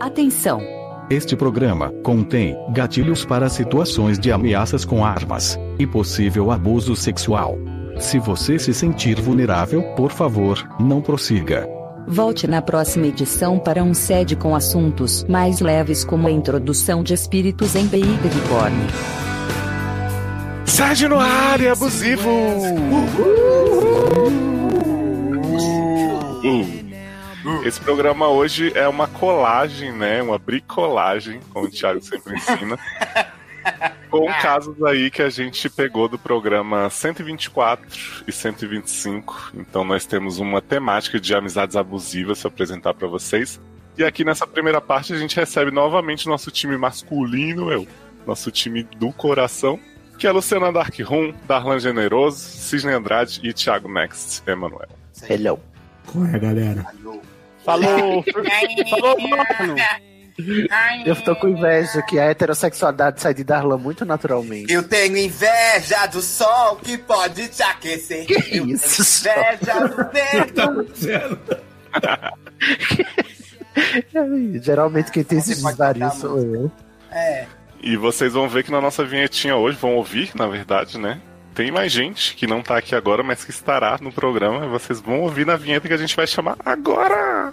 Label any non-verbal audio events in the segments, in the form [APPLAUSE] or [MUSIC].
Atenção! Este programa contém gatilhos para situações de ameaças com armas e possível abuso sexual. Se você se sentir vulnerável, por favor, não prossiga. Volte na próxima edição para um sede com assuntos mais leves como a introdução de espíritos em de corne. Sede no ar e abusivo! [LAUGHS] Esse programa hoje é uma colagem, né? Uma bricolagem, como o Thiago sempre ensina. [LAUGHS] com casos aí que a gente pegou do programa 124 e 125. Então nós temos uma temática de amizades abusivas para apresentar para vocês. E aqui nessa primeira parte a gente recebe novamente o nosso time masculino, eu, nosso time do coração, que é Luciana Dark Room, Darlan Generoso, Cisne Andrade e Thiago Next, Emanuel. Hello. Qual é, galera? Falou! [LAUGHS] Falou, mano! Eu tô com inveja que a heterossexualidade sai de Darlan muito naturalmente. Eu tenho inveja do sol que pode te aquecer. Que Eu isso, tenho inveja do [LAUGHS] vento. [LAUGHS] Geralmente quem tem esses desvarios sou eu. É. E vocês vão ver que na nossa vinhetinha hoje, vão ouvir, na verdade, né? Tem mais gente que não tá aqui agora, mas que estará no programa. Vocês vão ouvir na vinheta que a gente vai chamar agora!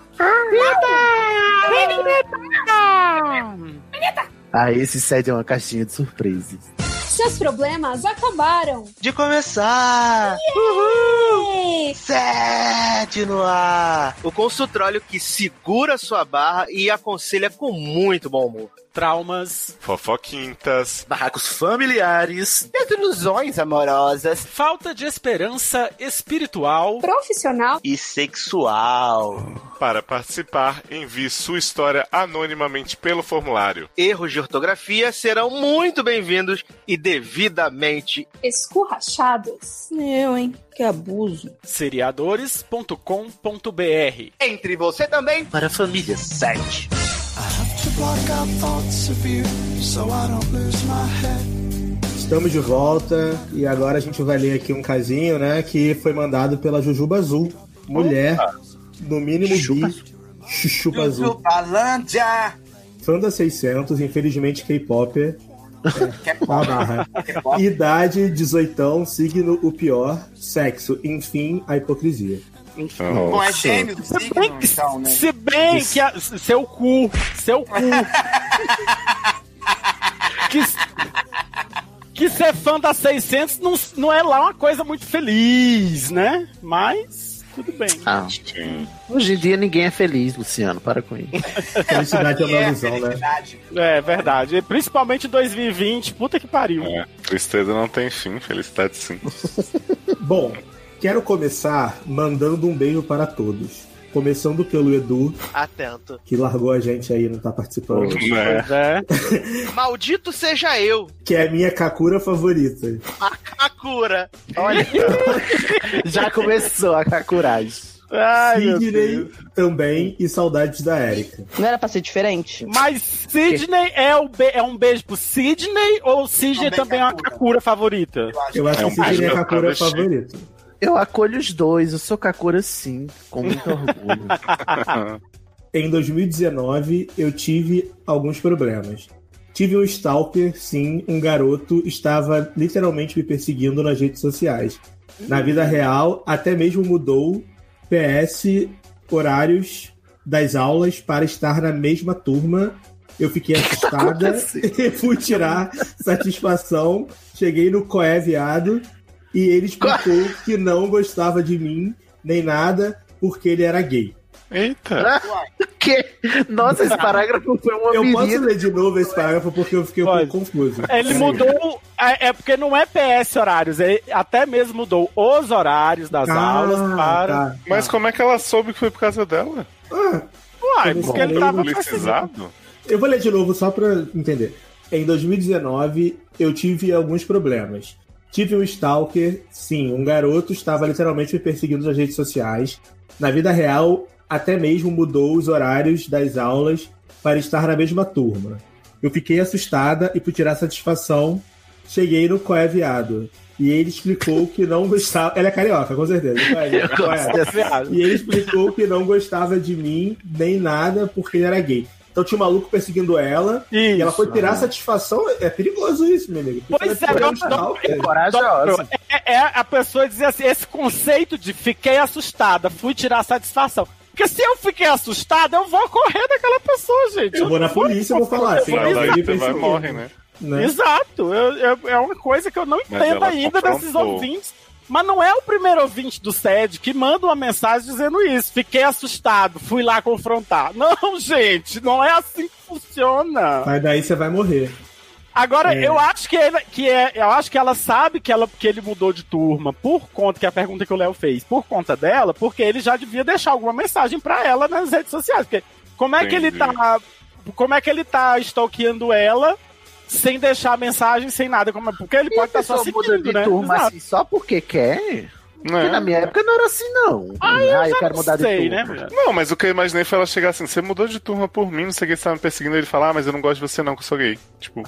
Ah, esse sede é uma caixinha de surpresas. Seus problemas acabaram. De começar! Yay! Sede no ar! O consultório que segura sua barra e aconselha com muito bom humor. Traumas, Fofoquintas, Barracos familiares, Desilusões amorosas. falta de esperança espiritual. Profissional. e sexual. Para participar, envie sua história anonimamente pelo formulário. Erros de ortografia serão muito bem-vindos e devidamente Escurrachados. Eu, hein? Que abuso. Seriadores.com.br Entre você também. para a família 7. Estamos de volta e agora a gente vai ler aqui um casinho, né? Que foi mandado pela Jujuba Azul. Mulher, no mínimo bi. Chuchupa Azul. Balândia. Fã da 600, infelizmente. Que é barra. Que é. Idade, 18, signo o pior, sexo, enfim, a hipocrisia. Bom, é gêmeo do signo, então, né? Se bem que a- seu cu, seu cu. [LAUGHS] que, que ser fã da 600 não, não é lá uma coisa muito feliz, né? Mas tudo bem. Ah, hoje em dia ninguém é feliz, Luciano. Para com isso. [LAUGHS] Felicidade é uma É, ilusão, né? felicidade. É verdade. Principalmente em 2020, puta que pariu. É, tristeza não tem fim, felicidade sim. [LAUGHS] Bom, quero começar mandando um beijo para todos. Começando pelo Edu, [LAUGHS] Atento. que largou a gente aí, não tá participando. Né? Pois é. [LAUGHS] Maldito seja eu, Que é a minha Kakura favorita. a Kakura. Olha, [LAUGHS] já começou a coragem. Ai, Sidney também e saudades da Erika. Não era pra ser diferente? Mas Sidney é, o be- é um beijo pro Sidney ou Sidney Também também é uma Kakura. Favorita? Eu acho Eu acho É que Sidney é a Kakura favorita. Eu acolho os dois, eu sou Kakura sim, com muito orgulho. [LAUGHS] Em 2019, eu tive alguns problemas. Tive um stalker, sim, um garoto estava literalmente me perseguindo nas redes sociais. Na vida real, até mesmo mudou PS horários das aulas para estar na mesma turma. Eu fiquei [LAUGHS] assustada [LAUGHS] e fui tirar satisfação. Cheguei no Coé Viado e ele explicou [LAUGHS] que não gostava de mim nem nada porque ele era gay. Eita! que? Nossa, esse parágrafo foi uma Eu posso menina. ler de novo esse parágrafo porque eu fiquei um pouco confuso. Ele Sim. mudou. É, é porque não é PS horários, ele até mesmo mudou os horários das Ah, aulas para. tá. Mas como é que ela soube que foi por causa dela? Ah, Uai, Como porque ele tava Publicizado? eu vou ler de novo só pra entender. Em 2019, eu tive alguns problemas. Tive um stalker, sim, um garoto estava literalmente me perseguindo nas redes sociais. Na vida real, até mesmo mudou os horários das aulas para estar na mesma turma. Eu fiquei assustada e por tirar satisfação, cheguei no Coé Viado. E ele explicou que não gostava. Ela é carioca, com certeza. Dessa piada. E ele explicou que não gostava de mim nem nada porque ele era gay. Então tinha um maluco perseguindo ela e ela foi tirar satisfação. É perigoso isso, meu amigo. Pois é, eu não- cara. Corajosa. É, é a pessoa dizer assim, esse conceito de fiquei assustada, fui tirar satisfação. Porque se eu fiquei assustada, eu vou correr daquela pessoa, gente. Eu vou na polícia e vou falar. Se Sim, não, daí ele você vai perseguiu. morre, né? Né? Exato. Eu- eu- é uma coisa que eu não entendo ainda desses confrontou. ouvintes. Mas não é o primeiro ouvinte do SED que manda uma mensagem dizendo isso. Fiquei assustado, fui lá confrontar. [LAUGHS] Não, gente, não é assim que funciona. Mas daí você vai morrer. Agora, É. eu acho que, ele, que é, eu acho que ela sabe que, ela, que ele mudou de turma por conta, que é a pergunta que o Léo fez, por conta dela, porque ele já devia deixar alguma mensagem pra ela nas redes sociais. Porque como é que ele Entendi. tá. Como é que ele tá stalkeando ela sem deixar mensagem, sem nada? Como, é- porque ele E pode estar só pessoa muda seguindo, de né? turma assim, só porque quer? Porque Né? na minha época não era assim, não. Ah, eu Ah, já quero não mudar sei, de né? turma. Não, mas o que eu imaginei foi ela chegar assim: você mudou de turma por mim, não sei o que, você tava me perseguindo. Ele falar, ah, mas eu não gosto de você, não, que eu sou gay. Tipo,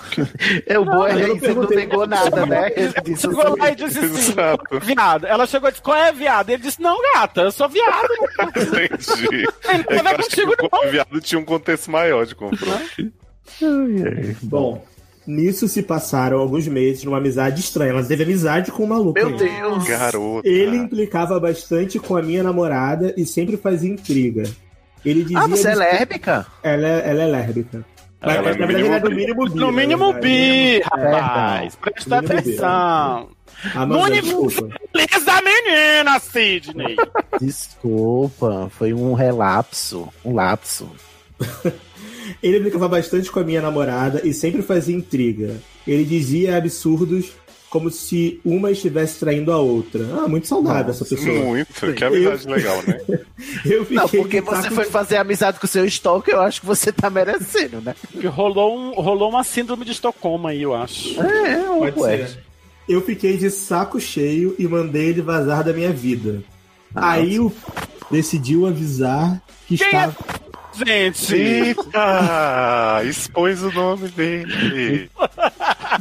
É o bom é eu não você não negou nada, né? [LAUGHS] Ele Chegou assim, lá e disse assim, Exato. "Qual é viado. Ela chegou e disse, qual é viado? Ele disse, não, gata, eu sou viado. [LAUGHS] entendi. Não tem É eu acho que contigo, o não. viado tinha um contexto maior de confronto. Bom, nisso se passaram alguns meses numa amizade estranha. Ela teve amizade com o maluco. Meu aí. Deus. Garota. Ele implicava bastante com a minha namorada e sempre fazia intriga. Ele dizia. Ah, você é que- lésbica? Ela é, ela é lésbica. Mas, Ela é na verdade, ela é no mínimo mínimo bi. No mínimo bi, É, rapaz. Presta mínimo bi. atenção. Amanda, No nível desculpa. feliz da menina, Sidney. Desculpa, foi um relapso, um lapso. [LAUGHS] Ele implicava bastante com a minha namorada e sempre fazia intriga. Ele dizia absurdos como se uma estivesse traindo a outra. Ah, muito saudável essa pessoa. Muito, que amizade legal, né? [LAUGHS] Eu fiquei Não, porque você foi fazer amizade com o seu stalker, eu acho que você tá merecendo, né? Que rolou, um, rolou uma síndrome de Estocolmo aí, eu acho. É, Pode ué. ser. Eu fiquei de saco cheio e mandei ele vazar da minha vida. Aí o decidiu avisar que Quem estava. Gente, Eita! Expôs o nome dele.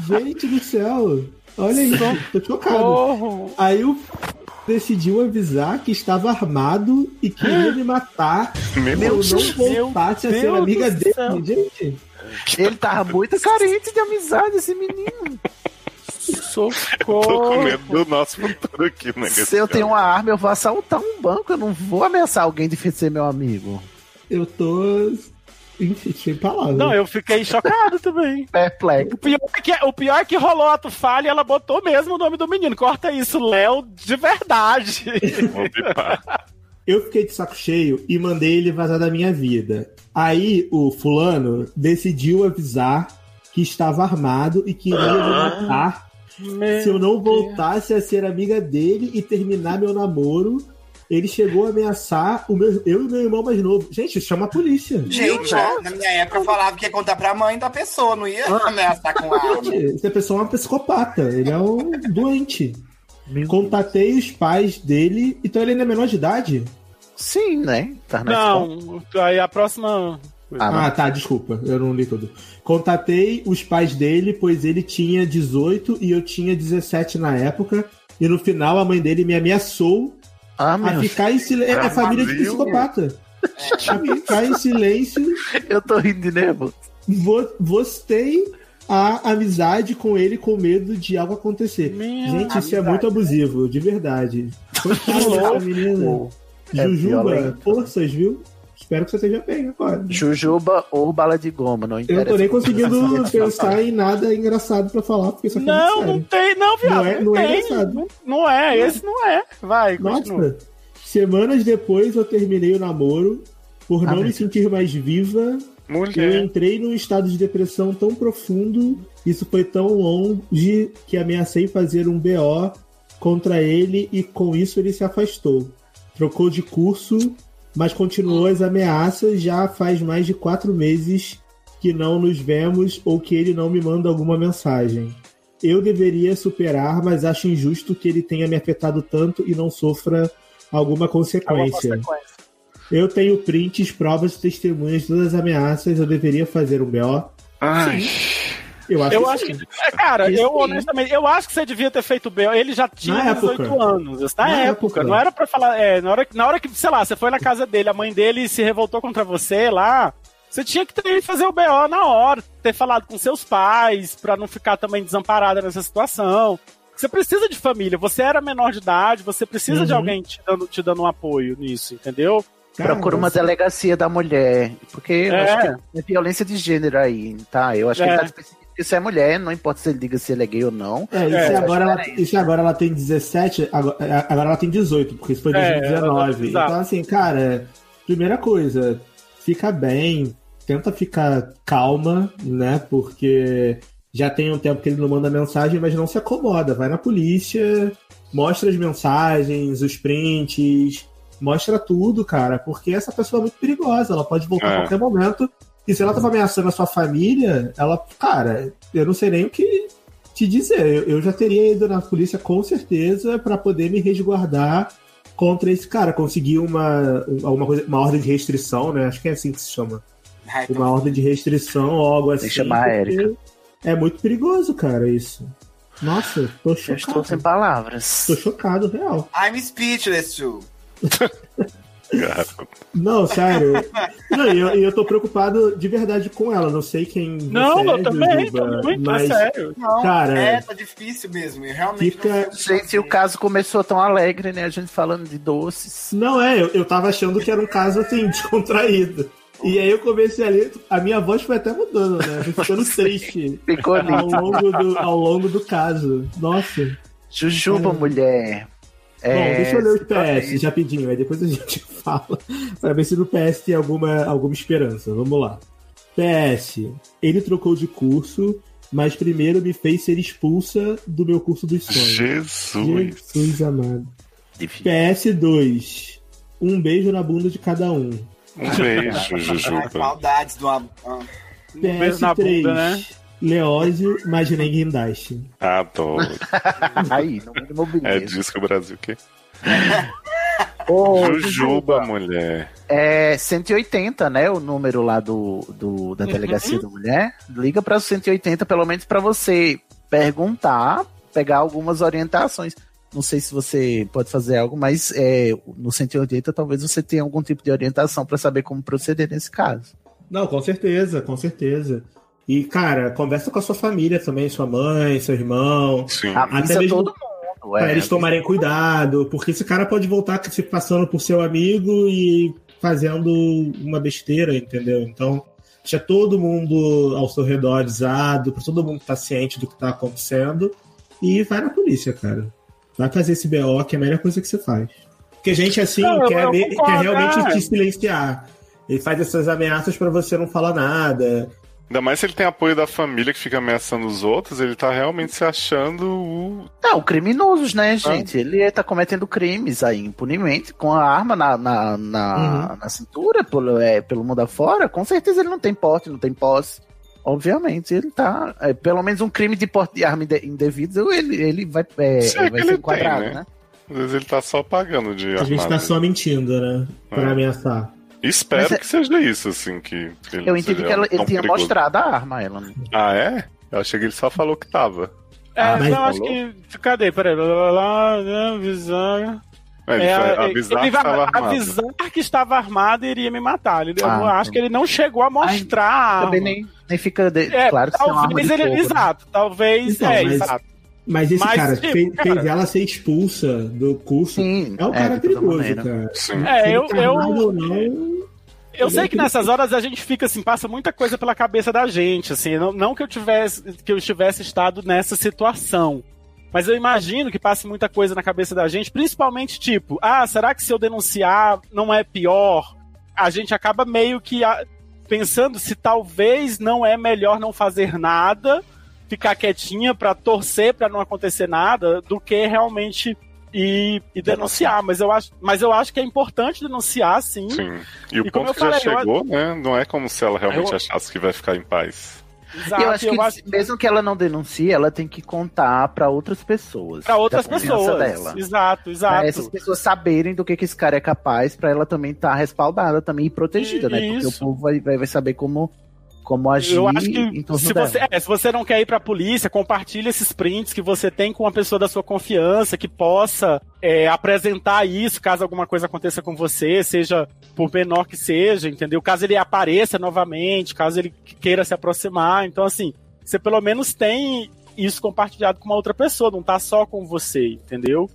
Gente do céu! Olha aí, tô chocado. porra. Aí o decidiu avisar que estava armado e queria me matar Meu eu não voltasse a ser Deus amiga dele. céu. Gente, Ele tava muito carente de amizade, esse menino. Tô com socorro. medo do nosso futuro aqui, né? Se eu tenho uma arma, eu vou assaltar um banco, eu não vou ameaçar alguém de ser meu amigo. Eu tô. Enfim, sem palavras. Não, eu fiquei chocado também. [LAUGHS] Perplexo. O pior, é que, o pior é que rolou ato falha e ela botou mesmo o nome do menino. Corta isso, Léo, de verdade. [LAUGHS] Eu fiquei de saco cheio e mandei ele vazar da minha vida. Aí o fulano decidiu avisar que estava armado e queria me matar se eu não voltasse a ser amiga dele e terminar meu namoro. Ele chegou a ameaçar o meu, eu e meu irmão mais novo. Gente, chama a polícia. Gente, na minha época eu falava que ia contar pra mãe da pessoa, não ia ameaçar com arma. Gente, essa pessoa é uma psicopata. Ele é um [LAUGHS] doente. Contatei os pais dele. Então ele ainda é menor de idade? Sim, né? Tá na escola. Não, aí a próxima. Ah, tá, desculpa, eu não li tudo. Contatei os pais dele, pois ele tinha 18 e eu tinha 17 na época. E no final a mãe dele me ameaçou Ah, a meu. ficar em silêncio. É família de psicopata. A ficar em silêncio. Eu tô rindo de nervo. Vo- Vostei a amizade com ele com medo de algo acontecer. Minha Gente, isso é muito abusivo, de verdade. [LAUGHS] Dessa menina. É Jujuba, violento. forças, viu? Espero que você esteja bem agora. Jujuba ou bala de goma, não Eu interessa. não tô nem conseguindo pensar em nada engraçado pra falar, porque isso aqui é Não, não sério. tem, não, viado. Não é- não é tem. engraçado. Não, não é, esse não é. Vai, continua. Nossa, semanas depois eu terminei o namoro. Por Ah, não me sentir mais viva, eu Mulher. entrei num estado de depressão tão profundo, isso foi tão longe que ameacei fazer um BO contra ele e com isso ele se afastou. Trocou de curso, mas continuou as ameaças. Já faz mais de quatro meses que não nos vemos ou que ele não me manda alguma mensagem. Eu deveria superar, mas acho injusto que ele tenha me afetado tanto e não sofra alguma consequência. Eu tenho prints, provas e testemunhas de todas as ameaças. Eu deveria fazer um BO. Ai. Eu acho Eu que acho sim. que. é, Cara, Isso eu sim. honestamente, eu acho que você devia ter feito bem. Ele já tinha Na 18 época. anos. Na, Na época. época. Não era pra falar. É, na, hora, que- na hora que, sei lá, você foi na casa dele, a mãe dele se revoltou contra você lá. Você tinha que ter fazer o BO na hora, ter falado com seus pais, pra não ficar também desamparada nessa situação. Você precisa de família, você era menor de idade, você precisa de Uhum. alguém te dando, te dando um apoio nisso, entendeu? Procura uma delegacia da mulher. Porque eu É. acho que é violência de gênero aí, tá? Eu acho que É. ele tá especificando que você é mulher, não importa se ele diga se ele é gay ou não. É, e se, agora ela, e se agora ela tem 17, agora, é, agora ela tem 18, porque isso foi em É, 2019. exato. então, assim, cara, primeira coisa, fica bem, tenta ficar calma, né? Porque já tem um tempo que ele não manda mensagem, mas não se acomoda. Vai na polícia, mostra as mensagens, os prints, mostra tudo, cara, porque essa pessoa é muito perigosa, ela pode voltar É. a qualquer momento. E se ela tava ameaçando a sua família, ela, cara, eu não sei nem o que te dizer. Eu, eu já teria ido na polícia com certeza pra poder me resguardar contra esse cara, conseguir uma, um- alguma coisa, uma ordem de restrição, né? Acho que é assim que se chama. Uma ordem de restrição ou algo assim. chamar a Érica. É muito perigoso, cara, isso. Nossa, tô chocado. Eu estou sem palavras. Tô chocado, real. I'm speechless, too. [LAUGHS] Não, sério. Não, e eu, eu tô preocupado de verdade com ela. Não sei quem você Não, é, eu também, Jujuba, tô muito, é mas, sério. Não, Cara, é, tá difícil mesmo. Eu realmente fica... Gente, o caso começou tão alegre, né? A gente falando de doces. Não, é, eu, eu tava achando que era um caso assim, [LAUGHS] descontraído. E aí eu comecei ali, a minha voz foi até mudando, né? Foi ficando [LAUGHS] triste Ficou ao longo, do, ao longo do caso. Nossa. Jujuba, mulher. Bom, É, deixa eu ler os situações. PS rapidinho, aí depois a [LAUGHS] gente fala pra ver se no PS tem alguma, alguma esperança. Vamos lá. PS, ele trocou de curso, mas primeiro me fez ser expulsa do meu curso dos sonhos. Jesus. Jesus amado. PS2, um beijo na bunda de cada um. Um beijo, Ai, Jujuba. maldades do. am- ah. beijo na PS3, bunda, né? Leózio, mas nem guindaste. Adoro. [LAUGHS] Aí, no mínimo É beleza. disso que o Brasil quer. [LAUGHS] Ô, Jujuba, mulher. É 180, né? O número lá do, do- da delegacia da mulher. Liga para 180, pelo menos para você perguntar, pegar algumas orientações. Não sei se você pode fazer algo, mas é, no 180 talvez você tenha algum tipo de orientação para saber como proceder nesse caso. Não, com certeza, com certeza. E, cara, conversa com a sua família também, sua mãe, seu irmão. Sim. Até mesmo todo mundo. pra É, eles tomarem cuidado, porque esse cara pode voltar se passando por seu amigo e fazendo uma besteira, entendeu? Então, deixa todo mundo ao seu redor avisado, pra todo mundo estar ciente do que tá acontecendo e vai na polícia, cara. Vai fazer esse BO, que é a melhor coisa que você faz. Porque gente assim Não, quer, eu quer realmente é. te silenciar. Ele faz essas ameaças pra você não falar nada. Ainda mais se ele tem apoio da família que fica ameaçando os outros, ele tá realmente se achando o. Não, criminosos, né, gente? Ele tá cometendo crimes aí impunemente, com a arma na, na, na, na cintura, pelo, é, pelo mundo afora. Com certeza ele não tem porte, não tem posse. Obviamente, ele tá. é, pelo menos um crime de porte de arma inde- indevido, ele, ele vai, é, Se é vai que ser enquadrado, tem, né? né? Às vezes ele tá só pagando de A gente tá só mentindo, né? Pra É. ameaçar. Espero Mas é- que seja isso, assim, que Eu entendi que ela- ele tinha perigoso. mostrado a arma a ela. né? Ah, é? Eu achei que ele só falou que tava. É, Ah, não, acho falou? que. Cadê? Peraí. Lá, lá, lá, lá, avisar. É, ele É, é, avisar ele que vai tava armado. avisar que estava armado e iria me matar. Ele, eu Ah, não acho que ele não chegou a mostrar. a Também nem, nem fica de- É, claro que isso é uma arma talvez de ele. fogo, né? Exato, talvez. Então, é, mas- exato. Mas esse Mas, cara, tipo, fez, cara- fez ela ser expulsa do curso. Sim, é um é, cara toda perigoso, maneira. cara. Sim. É, eu- tá eu- ou não, Eu Ele sei é que nessas horas a gente fica assim, passa muita coisa pela cabeça da gente, assim, não, não que eu tivesse que eu estivesse estado nessa situação. Mas eu imagino que passe muita coisa na cabeça da gente, principalmente tipo, ah, será que se eu denunciar não é pior? A gente acaba meio que ah, pensando se talvez não é melhor não fazer nada, ficar quietinha pra torcer pra não acontecer nada, do que realmente ir, ir denunciar. Mas eu acho, mas eu acho que é importante denunciar, sim. Sim. E o E ponto eu que já falei, eu- chegou, né? Não é como se ela realmente Eu- achasse que vai ficar em paz. Exato, E eu acho que mesmo que ela não denuncie, ela tem que contar pra outras pessoas. Pra outras pessoas. Dela. Exato, exato. Pra essas pessoas saberem do que, que esse cara é capaz, pra ela também estar respaldada também e protegida, né? Porque o Isso. povo vai, vai, vai saber como, como agir Eu acho que torno se você, é, se você não quer ir pra polícia, compartilhe esses prints que você tem com uma pessoa da sua confiança que possa é, apresentar isso caso alguma coisa aconteça com você, seja por menor que seja, entendeu? Caso ele apareça novamente, caso ele queira se aproximar. Então, assim, você pelo menos tem isso compartilhado com uma outra pessoa, não tá só com você, entendeu?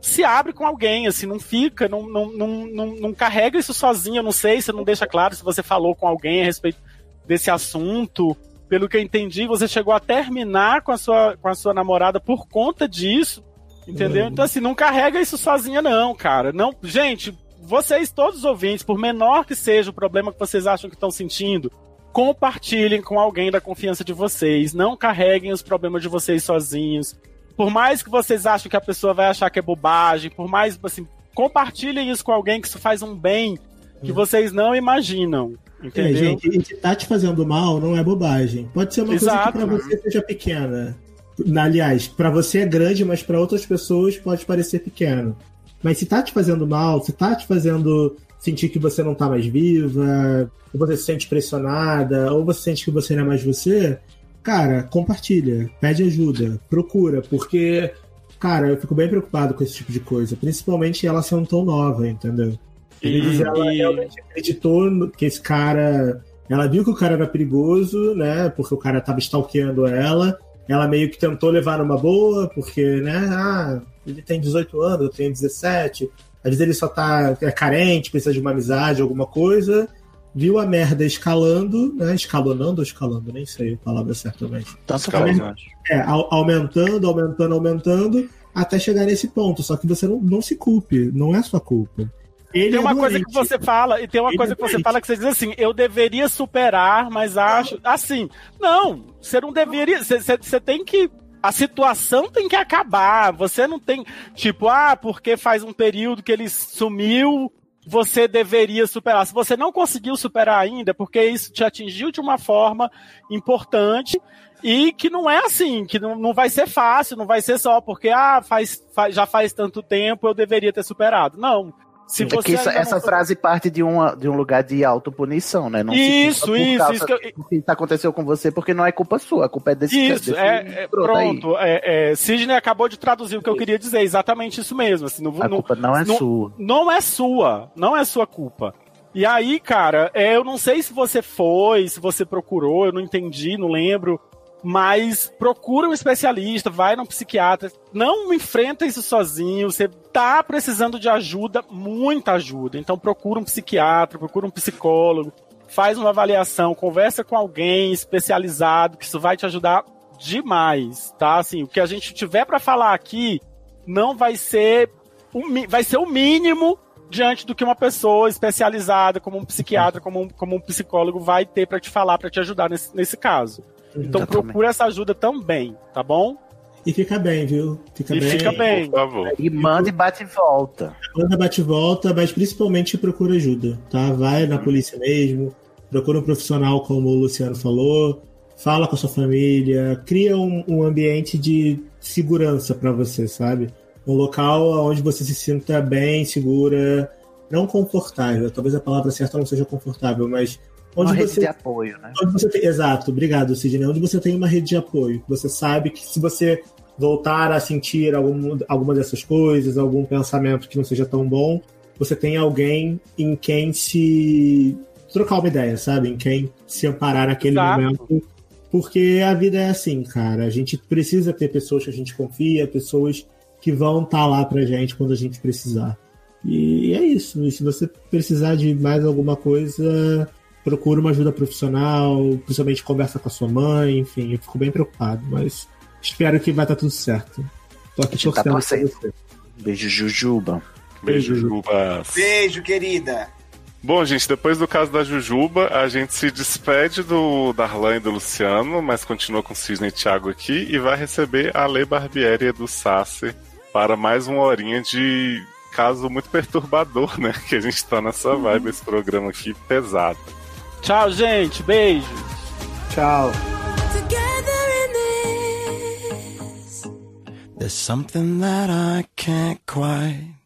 Se abre com alguém, assim, não fica, não, não, não, não, não carrega isso sozinho, eu não sei, você não deixa claro se você falou com alguém a respeito desse assunto. Pelo que eu entendi, você chegou a terminar com a sua, com a sua namorada por conta disso, entendeu? Uhum. Então, assim, não carrega isso sozinha, não, cara. Não, gente, vocês, todos os ouvintes, por menor que seja o problema que vocês acham que estão sentindo, compartilhem com alguém da confiança de vocês. Não carreguem os problemas de vocês sozinhos. Por mais que vocês achem que a pessoa vai achar que é bobagem, por mais, assim, compartilhem isso com alguém que isso faz um bem que vocês não imaginam. É, Entendeu? gente, e que tá te fazendo mal não é bobagem. Pode ser uma Exato. coisa que pra você seja pequena. Na- Aliás, pra você é grande, mas pra outras pessoas pode parecer pequeno. Mas se tá te fazendo mal, se tá te fazendo sentir que você não tá mais viva, ou você se sente pressionada, ou você sente que você não é mais você, cara, compartilha, pede ajuda, procura, porque, cara, eu fico bem preocupado com esse tipo de coisa, principalmente ela sendo tão nova, entendeu? Vezes ela E- realmente acreditou que esse cara. Ela viu que o cara era perigoso, né? Porque o cara tava stalkeando ela. Ela meio que tentou levar numa boa, porque, né? Ah, ele tem 18 anos, eu tenho 17. Às vezes ele só tá é carente, precisa de uma amizade, alguma coisa. Viu a merda escalando, né? Escalonando ou escalando, nem sei a palavra certamente. Tanto Escalando. faz. É, au- aumentando, aumentando, aumentando, até chegar nesse ponto. Só que você não, não se culpe, não é sua culpa. Ele Tem é uma coisa doente. que você fala, e tem uma Ele coisa é que você fala que você diz assim, eu deveria superar, mas acho. Assim, não, você não deveria. Você, você- você tem que. A situação tem que acabar. Você não tem. Tipo, ah, porque faz um período que ele sumiu, você deveria superar. Se você não conseguiu superar ainda, é porque isso te atingiu de uma forma importante e que não é assim, que não, não vai ser fácil, não vai ser só porque ah, faz, faz- já faz tanto tempo, eu deveria ter superado. Não. Se É que isso- essa não- frase parte de, uma, de um lugar de autopunição, né? Não Isso, isso, causa isso que eu- que aconteceu com você, porque não é culpa sua, a culpa é desse Isso, desse é, é, pronto. É, é, Sidney acabou de traduzir o que eu queria dizer, exatamente isso mesmo. Assim, não, A não- culpa não é não- sua. Não é sua, não é sua culpa. E aí, cara, é, eu não sei se você foi, se você procurou, eu não entendi, não lembro. Mas procura um especialista, vai num psiquiatra. Não enfrenta isso sozinho. Você tá precisando de ajuda, muita ajuda. Então procura um psiquiatra, procura um psicólogo, faz uma avaliação, conversa com alguém especializado, que isso vai te ajudar demais, tá? Assim, o que a gente tiver pra falar aqui não vai ser o, vai ser o mínimo diante do que uma pessoa especializada, como um psiquiatra, como um, como um psicólogo, vai ter pra te falar, pra te ajudar nesse, nesse caso. Então Exatamente. procura essa ajuda também, tá bom? E fica bem, viu? Fica E bem. fica bem. Por favor. E manda e bate e volta. Manda bate e volta, mas principalmente procura ajuda, tá? Vai na polícia mesmo, procura um profissional, como o Luciano falou, fala com a sua família, cria um, um ambiente de segurança pra você, sabe? Um local onde você se sinta bem, segura, não confortável. Talvez a palavra certa não seja confortável, mas onde Uma rede você de apoio, né? Onde você tem- exato, obrigado, Sidney. Onde você tem uma rede de apoio. Você sabe que se você voltar a sentir algum, alguma dessas coisas, algum pensamento que não seja tão bom, você tem alguém em quem se trocar uma ideia, sabe? Em quem se amparar naquele Exato. momento. Porque a vida é assim, cara. A gente precisa ter pessoas que a gente confia, pessoas que vão estar lá pra gente quando a gente precisar. E é isso. E se você precisar de mais alguma coisa, procura uma ajuda profissional, principalmente conversa com a sua mãe, enfim, eu fico bem preocupado, mas espero que vai estar tudo certo. Tô aqui tá torcendo torcendo. você. Beijo, Jujuba. Beijo, Jubas. Beijo, querida. Bom, gente, depois do caso da Jujuba, a gente se despede do Darlan e do Luciano, mas continua com o Cisne e Thiago aqui e vai receber a Lei Barbieri do Sassi para mais uma horinha de caso muito perturbador, né? [LAUGHS] Que a gente tá nessa vibe, esse programa aqui pesado. Tchau, gente. Beijo. Tchau. There's something that I can't quite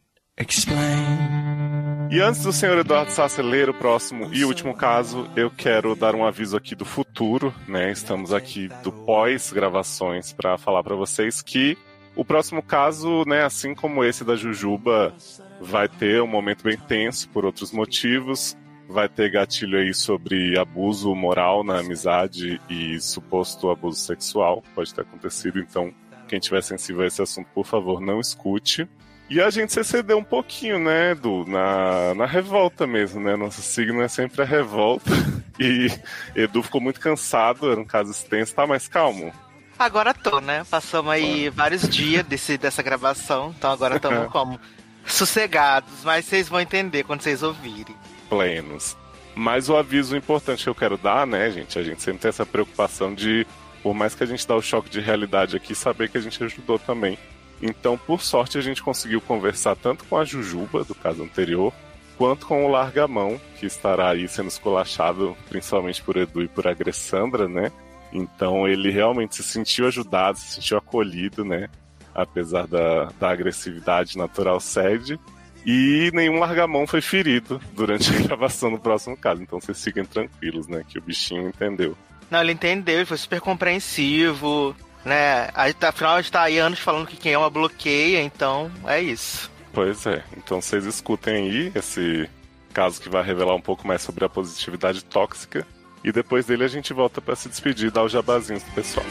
E antes do senhor Eduardo Sassi ler o próximo e último caso, eu quero dar um aviso aqui do futuro, né? Estamos aqui do pós-gravações para falar para vocês que o próximo caso, né, assim como esse da Jujuba, vai ter um momento bem tenso por outros motivos. Vai ter gatilho aí sobre abuso moral na amizade e suposto abuso sexual, pode ter acontecido. Então, quem tiver sensível a esse assunto, por favor, não escute. E a gente se excedeu um pouquinho, né, Edu? Na, na revolta mesmo, né? Nosso signo é sempre a revolta. [LAUGHS] E Edu ficou muito cansado, era um caso extenso, tá mais calmo. Agora tô, né? Passamos aí vários dias desse, dessa gravação, então agora estamos [LAUGHS] como sossegados, mas vocês vão entender quando vocês ouvirem. Plenos. Mas o aviso importante que eu quero dar, né, gente? A gente sempre tem essa preocupação de, por mais que a gente dá o choque de realidade aqui, saber que a gente ajudou também. Então, por sorte, a gente conseguiu conversar tanto com a Jujuba, do caso anterior, quanto com o Largamão, que estará aí sendo esculachado, principalmente por Edu e por Agressandra, né? Então ele realmente se sentiu ajudado, se sentiu acolhido, né? Apesar da, da agressividade natural sede. E nenhum largamão foi ferido durante a [LAUGHS] gravação do próximo caso. Então vocês fiquem tranquilos, né? Que o bichinho entendeu. Não, ele entendeu, ele foi super compreensivo, né? Aí, tá- Afinal, a gente tá aí anos falando que quem ama bloqueia, então é isso. Pois é. Então vocês escutem aí esse caso que vai revelar um pouco mais sobre a positividade tóxica. E depois dele a gente volta pra se despedir e dar os jabazinhos do pessoal.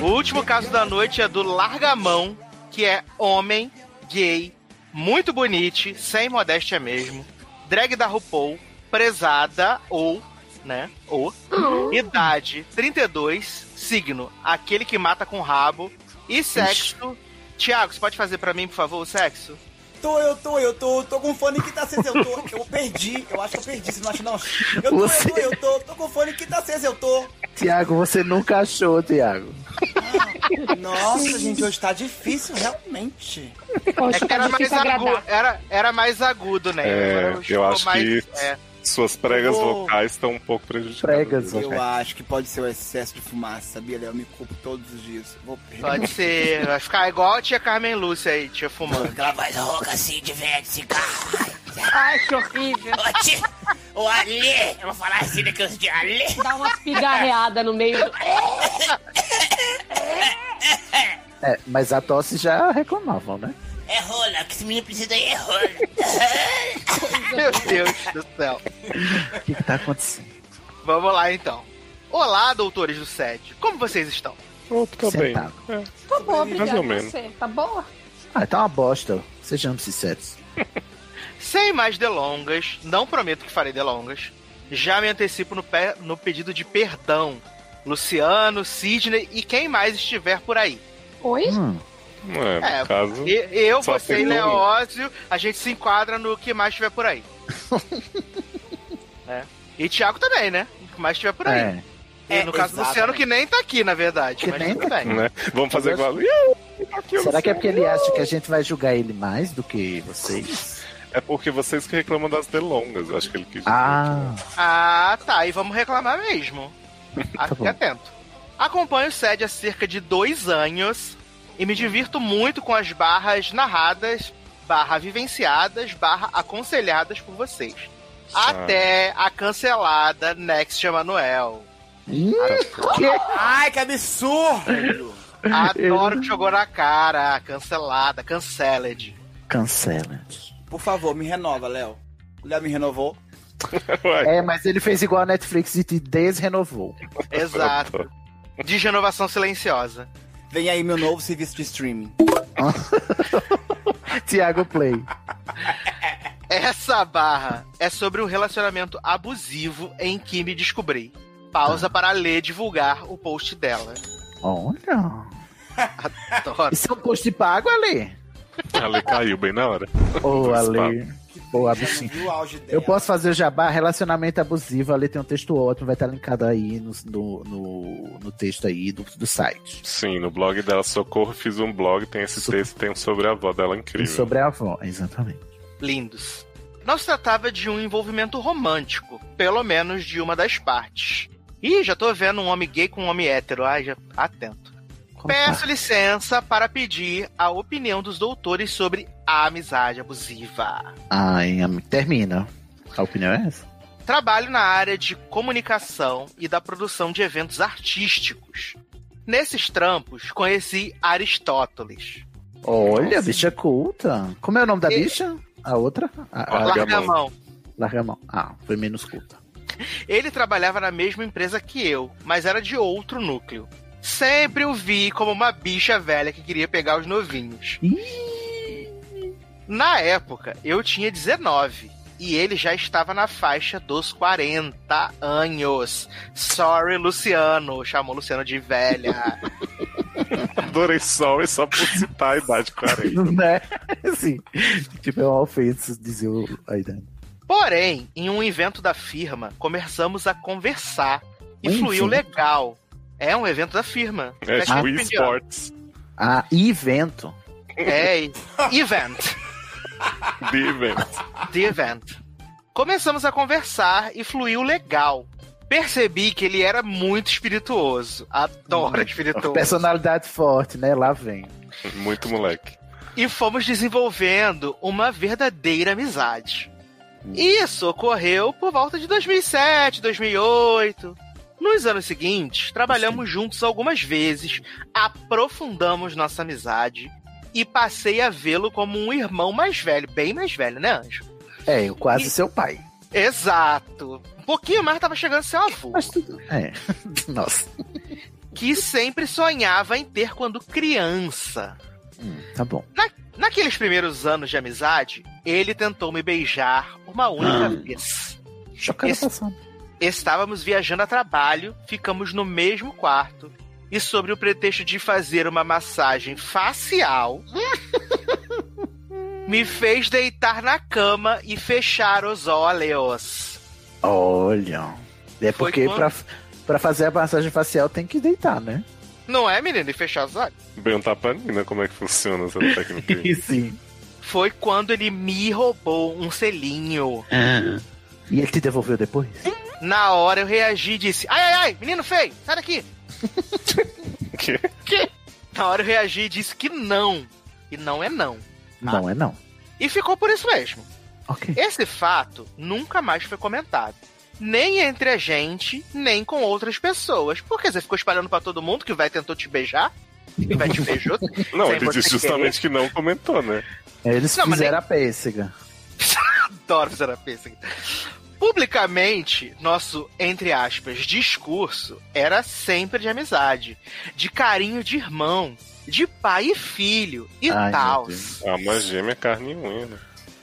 O último caso da noite é do Largamão, que é homem, gay, muito bonito, sem modéstia mesmo, drag da RuPaul, prezada ou, né, ou, idade 32, signo, aquele que mata com rabo, e sexo. Tiago, você pode fazer pra mim, por favor, o sexo? Tô, eu tô, eu tô, tô com fone que tá aceso, eu tô. Eu perdi, eu acho que eu perdi, você não acha não? Eu tô, Você- eu tô, eu tô, tô com fone que tá aceso, eu tô. Tiago, você nunca achou, Tiago. Nossa, gente, hoje tá difícil, realmente. É que era mais, agudo, era, era mais agudo, né? É, eu acho mais- que é. Suas pregas Oh. vocais estão um pouco prejudicadas. Eu acho que pode ser o excesso de fumaça, sabia, Léo? Eu me culpo todos os dias. Vou Pode ser, vai ficar igual a tia Carmen Lúcia aí, tia fumando. Aquela voz rouca assim de velho de cigarro. Ai, que horrível. Ô, tia, ô, Ali, eu vou falar assim daqui uns dias, Ali. Dá umas pigarreadas no meio do... [LAUGHS] É, mas a tosse já reclamavam, né? É rola, que esse menino precisa aí é rola. [LAUGHS] Meu Deus do céu. O que, que tá acontecendo? Vamos lá então. Olá, doutores do SED. Como vocês estão? Oh, tô bem. Tá boa, obrigada. ou menos. Você, tá boa? Ah, tá uma bosta. Sejamos sinceros. [LAUGHS] Sem mais delongas, não prometo que farei delongas. Já me antecipo no, pé- no pedido de perdão. Luciano, Sidney e quem mais estiver por aí. Oi? Hum. É, É, caso. Eu, você e. Leózio, a gente se enquadra no que mais estiver por aí. [LAUGHS] É. E Thiago também, né? O que mais estiver por aí. É. E no É, caso do. Luciano, que nem tá aqui, na verdade. Que mas nem tá bem. Né? Vamos fazer Eu igual. Será que é porque ele acha que a gente vai julgar ele mais do que vocês? É porque vocês que reclamam das delongas, eu acho que ele quis. Ah, Ah, tá. E vamos reclamar mesmo. [LAUGHS] Fique bom. atento. Acompanho o SED há cerca de dois anos e me divirto muito com as barras narradas, barra vivenciadas, barra aconselhadas por vocês. Até a cancelada Next Emanuel. Ai, que absurdo! Adoro que jogou na cara. Cancelada, canceled. cancela. Por favor, me renova, Léo. O Léo me renovou. É, mas ele fez igual a Netflix e te desrenovou. Exato. [LAUGHS] De renovação silenciosa. Vem aí meu novo serviço de streaming. [LAUGHS] Tiago Play. Essa barra é sobre um relacionamento abusivo em que me descobri. Pausa para ler divulgar o post dela. Olha. Adoro. Isso é um post pago, Ale? Ale caiu bem na hora. Ô, Do Ale. Eu posso fazer o jabá, relacionamento abusivo, ali tem um texto ótimo, vai estar linkado aí no, no, no, no texto aí do, do site. Sim, no blog dela, Socorro, fiz um blog, tem esse texto, tem um sobre a avó dela E incrível. sobre a avó, exatamente. Lindos. Não se tratava de um envolvimento romântico, pelo menos de uma das partes. Ih, já tô vendo um homem gay com um homem hétero. Ai, já. Atento. Peço licença para pedir a opinião dos doutores sobre a amizade abusiva. Ai, termina. A opinião é essa? Trabalho na área de comunicação e da produção de eventos artísticos. Nesses trampos, conheci Aristóteles. Olha, bicha culta. Como é o nome da bicha? A outra? A, a- Larga a mão. Larga a mão. Ah, foi menos culta. Ele trabalhava na mesma empresa que eu, mas era de outro núcleo. Sempre o vi como uma bicha velha que queria pegar os novinhos. Na época, eu tinha 19 e ele já estava na faixa dos 40 anos. Sorry, Luciano. Chamou Luciano de velha. [LAUGHS] Adorei só e só por citar a idade 40. [LAUGHS] né? Sim. Tipo, é uma ofensa dizer o- a idade. Porém, em um evento da firma, começamos a conversar e Um fluiu legal. É um evento da firma. É tipo indiano. esportes. Ah, evento. É, [LAUGHS] event. The event. The event. Começamos a conversar e fluiu legal. Percebi que ele era muito espirituoso. Adoro espirituoso. Personalidade forte, né? Lá vem. Muito moleque. E fomos desenvolvendo uma verdadeira amizade. Isso ocorreu por volta de 2007, 2008. Nos anos seguintes, trabalhamos juntos algumas vezes, aprofundamos nossa amizade e passei a vê-lo como um irmão mais velho, bem mais velho, né, Anjo? É, eu quase seu pai. Exato. Um pouquinho mais tava chegando a ser avô. Mas tudo. É. [LAUGHS] Nossa. Que sempre sonhava em ter quando criança. Tá bom. Na- naqueles primeiros anos de amizade, ele tentou me beijar uma única Ah. vez. Chocada Esse- passando. Estávamos viajando a trabalho, ficamos no mesmo quarto e, sobre o pretexto de fazer uma massagem facial, [LAUGHS] me fez deitar na cama e fechar os olhos. Olha. É Foi porque quando- pra, pra fazer a massagem facial tem que deitar, né? Não é, menino? E fechar os olhos? Perguntar pra Nina como é que funciona essa técnica aí. Sim. Foi quando ele me roubou um selinho. E ele te devolveu depois? Na hora eu reagi e disse: Ai, ai, ai, menino feio, sai daqui. [LAUGHS] Que? Na hora eu reagi e disse que não. E não é não. Não é não. E ficou por isso mesmo. Ok. Esse fato nunca mais foi comentado. Nem entre a gente, nem com outras pessoas. Porque você ficou espalhando pra todo mundo que o velho tentou te beijar? E o velho te beijou? [LAUGHS] Não, ele disse justamente que não comentou, né? Eles Não, [LAUGHS] fizeram a pêssega. Adoro fazer a pêssega. Publicamente, nosso, entre aspas, discurso era sempre de amizade, de carinho de irmão, de pai e filho e tal. Ah, uma gêmea carne e unha, né?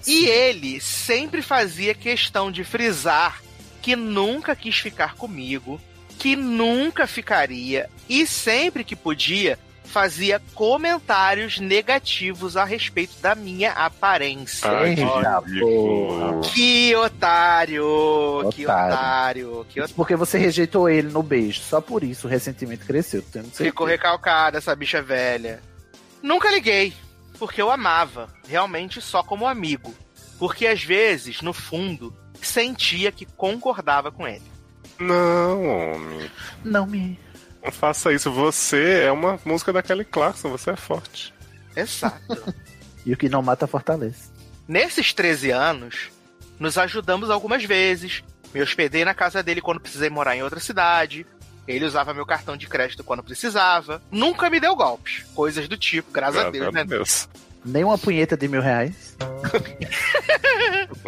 E ele sempre fazia questão de frisar que nunca quis ficar comigo, que nunca ficaria e sempre que podia fazia comentários negativos a respeito da minha aparência. Ai, que. Que otário, que Otário. otário, que otário. Porque você rejeitou ele no beijo. Só por isso o ressentimento cresceu. Ficou recalcada essa bicha velha. Nunca liguei, porque eu amava, realmente só como amigo. Porque às vezes, no fundo, sentia que concordava com ele. Não, homem. Não me. Não [LAUGHS] faça isso. Você é uma música da Kelly Clarkson, você é forte. Exato. [LAUGHS] E o que não mata fortalece. Nesses 13 anos, nos ajudamos algumas vezes. Me hospedei na casa dele quando precisei morar em outra cidade. Ele usava meu cartão de crédito quando precisava. Nunca me deu golpes. Coisas do tipo, graças a Deus, né? Nem uma punheta de mil reais. [LAUGHS]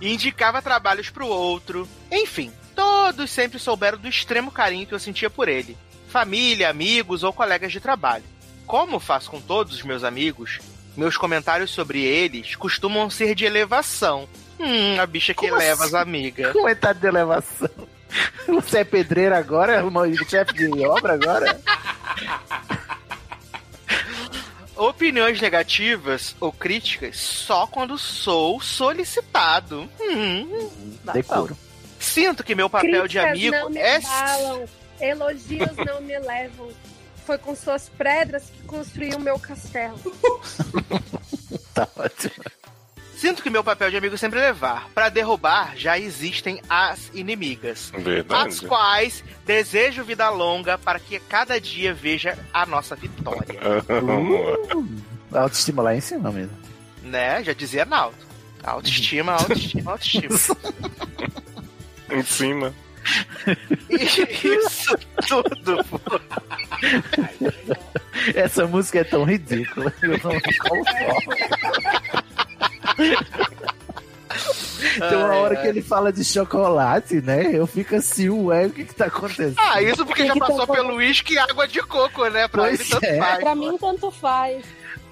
indicava trabalhos pro outro. Enfim, todos sempre souberam do extremo carinho que eu sentia por ele. Família, amigos ou colegas de trabalho. Como faço com todos os meus amigos, meus comentários sobre eles costumam ser de elevação. Hum, a bicha que Como eleva assim? as amigas. Comentário de elevação. Você é pedreiro agora? irmão, Chefe de obra agora? Opiniões negativas ou críticas só quando sou solicitado. Hum, Decoro. Sinto que meu papel de Críticas amigo não me é abalam, [LAUGHS] elogios não me levam. Foi com suas pedras que construiu meu castelo. [LAUGHS] Tá ótimo. Sinto que meu papel de amigo é sempre levar. Pra derrubar, já existem as inimigas. Verdade. As quais desejo vida longa para que cada dia veja a nossa vitória. [LAUGHS] A autoestima lá em cima mesmo. Né? Já dizia Naldo. Autoestima, autoestima, autoestima. Em cima. [LAUGHS] Isso tudo, pô. Essa música é tão ridícula. Eu não. Tem uma Ai, hora ai. que ele fala de chocolate, né? Eu fico assim, ué, o que que tá acontecendo? Ah, isso porque Tem já que passou ter- pelo uísque e água de coco, né? Pra Pois ele tanto é. faz. Pra mim, tanto faz.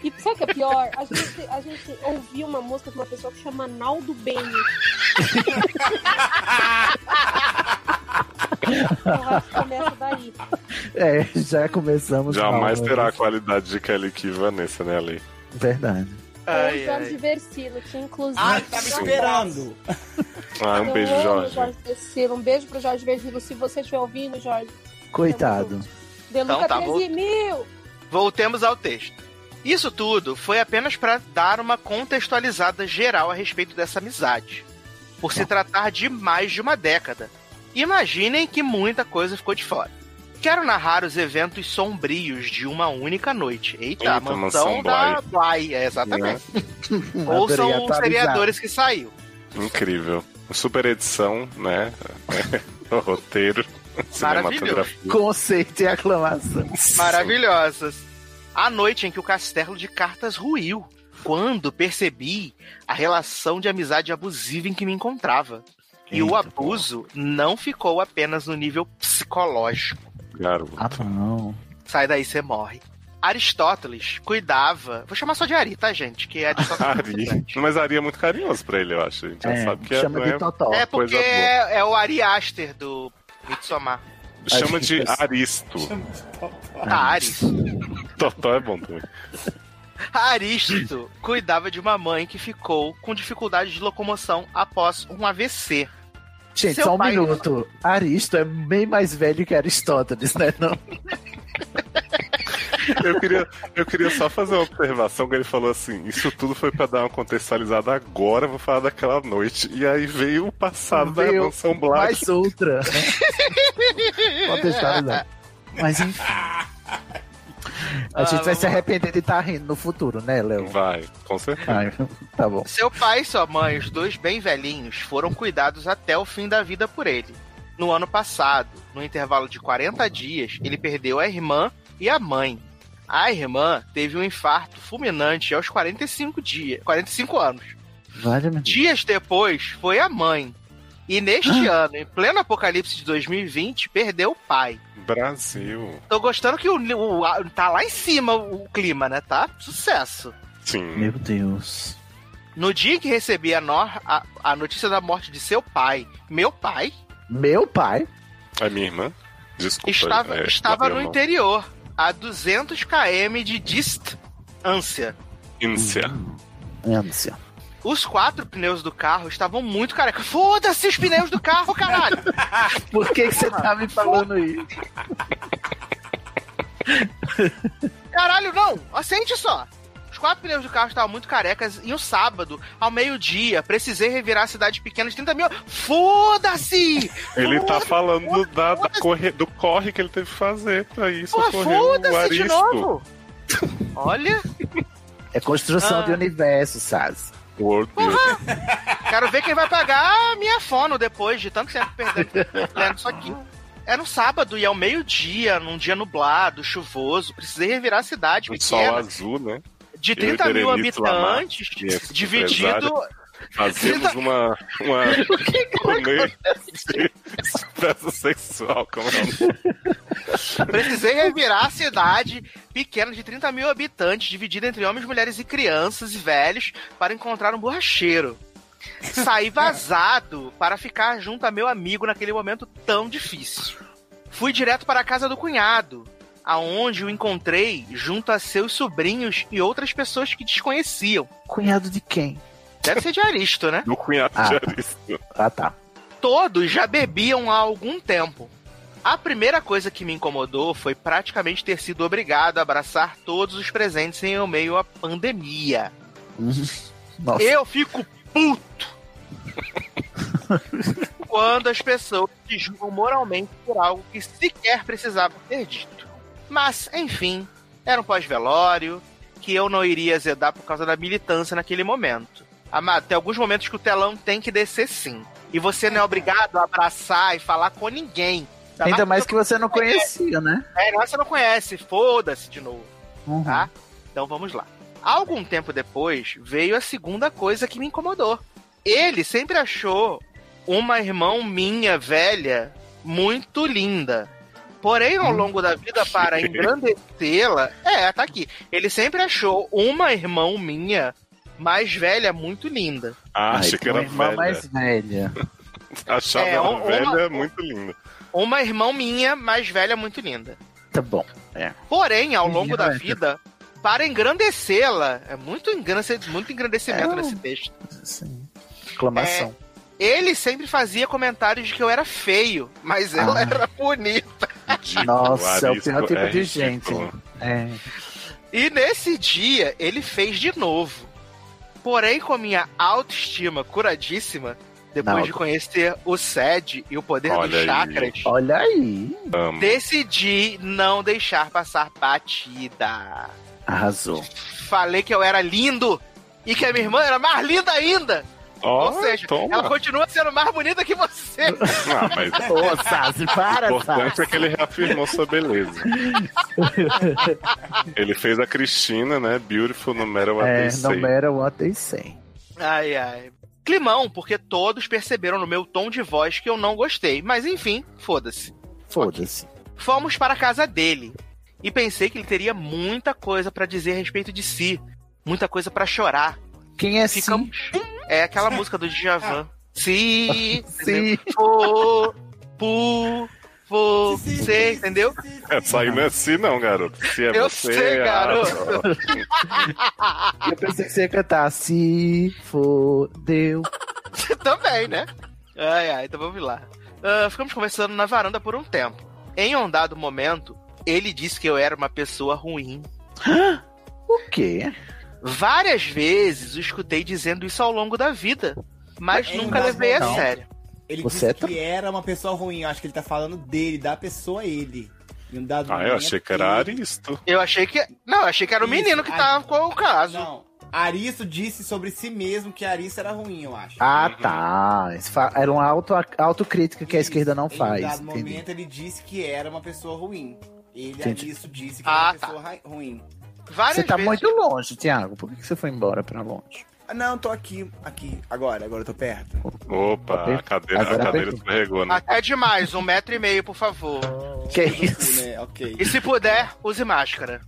E sabe o que é pior? A gente, a gente ouviu uma música de uma pessoa que chama Naldo Beni. Eu acho que começa daí. É, já começamos Jamais mal, terá a mas- qualidade de Kelly Key e Vanessa, né, Ale? Verdade. Ai, Jorge ai. Versilo, que inclusive. Ah, tava esperando. Ah, um Eu beijo, Jorge. Jorge Versilo. Um beijo pro Jorge Versilo. Se você estiver ouvindo, Jorge. Coitado. Deluca Então tá bom. 13 mil. Voltemos ao texto. Isso tudo foi apenas para dar uma contextualizada geral a respeito dessa amizade. Por se tratar de mais de uma década. Imaginem que muita coisa ficou de fora. Quero narrar os eventos sombrios de uma única noite. Eita, a Eita, mansão mansão da Bly, é, exatamente. [LAUGHS] Ou Adorei são os seriadores que saiu. Incrível. Super edição, né? [LAUGHS] o roteiro. Cinematografia. Conceito e aclamação. maravilhosas. A noite em que o castelo de cartas ruiu, quando percebi a relação de amizade abusiva em que me encontrava. E o abuso não ficou apenas no nível psicológico. Garoto. Ah, não. Sai daí, você morre. Aristóteles cuidava. Vou chamar só de Ari, tá, gente? Que [LAUGHS] Aristóteles. Ari. Mas Ari é muito carinhoso pra ele, eu acho. A gente já É, sabe que é, chama de é- Totó. É porque é, é o Ari Aster do Mitsomar. Chama de Aristo. Ah, Aris. [LAUGHS] Totó é bom também. Aristo cuidava de uma mãe que ficou com dificuldade de locomoção após um AVC. Gente, Seu só um pai- minuto. Aristo é bem mais velho que Aristóteles, né? Não? [LAUGHS] Eu queria, eu queria só fazer uma observação que ele falou assim: isso tudo foi pra dar uma contextualizada agora, eu vou falar daquela noite. E aí veio o passado da Veio mansão Black. Mais outra. Né? [LAUGHS] Contextualizar. Mas enfim. A Ah, gente vai se arrepender de estar rindo no futuro, né, Léo? Vai, com certeza. Ai, tá bom. Seu pai e sua mãe, os dois bem velhinhos, foram cuidados até o fim da vida por ele. No ano passado, no intervalo de 40 dias, ele perdeu a irmã e a mãe. A irmã teve um infarto fulminante aos 45 dias, 45 anos. Vale. Dias depois, foi a mãe. E neste ano, em pleno apocalipse de 2020, perdeu o pai. Brasil. Tô gostando que o, o- a- tá lá em cima o clima, né? Tá sucesso. Sim. Meu Deus. No dia em que recebi a, nor- a- a notícia da morte de seu pai, meu pai Meu pai? A minha irmã? Desculpa. estava, é, estava no a mão. interior, a 200 km de distância. Íncia. Ânsia. Os quatro pneus do carro estavam muito careca. Foda-se os pneus do carro, caralho! [LAUGHS] Por que, que você tá me falando isso? Caralho, não! Acende só! Os quatro pneus do carro estavam muito carecas e um sábado, ao meio-dia, precisei revirar a cidade pequena de 30 mil. Foda-se! Ele tá Foda-se! falando da, da corre, do corre que ele teve que fazer pra isso. Foda-se de novo! Olha, É construção Ah. de universo, Saz. World quero ver quem vai pagar a minha fono depois de tanto tempo perdendo lendo isso aqui. Era um sábado e ao meio-dia, num dia nublado, chuvoso, precisei revirar a cidade Um sol pequena azul, né? De Eu e 30 mil Lamar, habitantes, é dividido Fazemos uma. uma [LAUGHS] turnê de expressa sexual, como é? Precisei revirar a cidade pequena de 30 mil habitantes, dividida entre homens, mulheres e crianças e velhos, para encontrar um borracheiro. Saí vazado para ficar junto a meu amigo naquele momento tão difícil. Fui direto para a casa do cunhado, aonde o encontrei junto a seus sobrinhos e outras pessoas que desconheciam. Cunhado de quem? Deve ser de Aristo, né? Do cunhado Ah. de Aristo. Ah, tá. todos já bebiam há algum tempo. A primeira coisa que me incomodou foi praticamente ter sido obrigado a abraçar todos os presentes em meio à pandemia. Nossa. Eu fico puto [LAUGHS] quando as pessoas te julgam moralmente por algo que sequer precisava ter dito. Mas, enfim, era um pós-velório que eu não iria azedar por causa da militância naquele momento. Amado, tem alguns momentos que o telão tem que descer sim. E você não é obrigado a abraçar e falar com ninguém. Ainda mais que você não conhecia, né? É, não, você não conhece, foda-se de novo. Uhum. Tá? Então vamos lá. Algum tempo depois, veio a segunda coisa que me incomodou. Ele sempre achou uma irmã minha velha muito linda. Porém, ao longo da vida, para engrandecê-la, [LAUGHS] é, tá aqui. Ele sempre achou uma irmã minha mais velha muito linda. Ah, Ai, achei que uma era irmã velha. mais velha. [LAUGHS] Achava É, uma- velha, muito linda. Uma irmã minha mais velha muito linda. Tá bom. É. Porém, ao longo da vida, para engrandecê-la, é muito, engrandece, muito engrandecimento É, nesse texto. Sim. Exclamação. Ele sempre fazia comentários de que eu era feio, mas ela Ah. era bonita. Nossa, é o pior tipo é de gente. É. E nesse dia, ele fez de novo. Porém, com minha autoestima curadíssima, depois Não. de conhecer o SED e o poder Olha dos aí. chakras, Olha aí. Decidi não deixar passar batida. Arrasou. Falei que eu era lindo e que a minha irmã era mais linda ainda. Ó, Ou seja, toma. ela continua sendo mais bonita que você. Ah, mas [LAUGHS] Ô, Sassi, para, o importante Sassi. é que ele reafirmou sua beleza. [LAUGHS] ele fez a Cristina, né? Beautiful no matter what É, they no say. matter what they say. Ai, ai. Climão, porque todos perceberam no meu tom de voz que eu não gostei. Mas enfim, foda-se. Foda-se. Fomos para a casa dele. E pensei que ele teria muita coisa pra dizer a respeito de si. Muita coisa pra chorar. Quem é Ficamos... É aquela música do Djavan. Se [LAUGHS] Sim. for por você, entendeu? Essa aí não é assim, não, garoto. Se é Eu você, sei, ah, garoto. [LAUGHS] Eu pensei que você ia cantar Se fodeu. [LAUGHS] Também, né? Ai, ai, então vamos lá. Ah, ficamos conversando na varanda por um tempo. Em um dado momento, ele disse que eu era uma pessoa ruim. O quê? Várias vezes o escutei dizendo isso ao longo da vida, mas Mas nunca não, levei a não. sério. Ele Você disse é que era uma pessoa ruim. Eu acho que ele tá falando dele, da pessoa ele. Em um dado Ah, eu achei que era Aristo. Eu achei que. Não, eu achei que era o Isso, menino que a- tava com o caso. Não. Aristo disse sobre si mesmo que Aristo era ruim, eu acho. Ah, tá. Isso fa- Era uma auto, autocrítica que a esquerda não Em faz. dado Entendi. momento ele disse que era uma pessoa ruim. Ele. Aristo, disse que Ah, era uma tá. pessoa ruim. Várias Você tá vezes. muito longe, Thiago. Por que você foi embora pra longe? Ah, não, tô aqui, aqui. Agora, agora eu tô perto. Opa, a cadeira, a cadeira escorregou, né? É demais, um metro e meio, por favor. [LAUGHS] Que Tudo isso? né? Ok. E se puder, use máscara.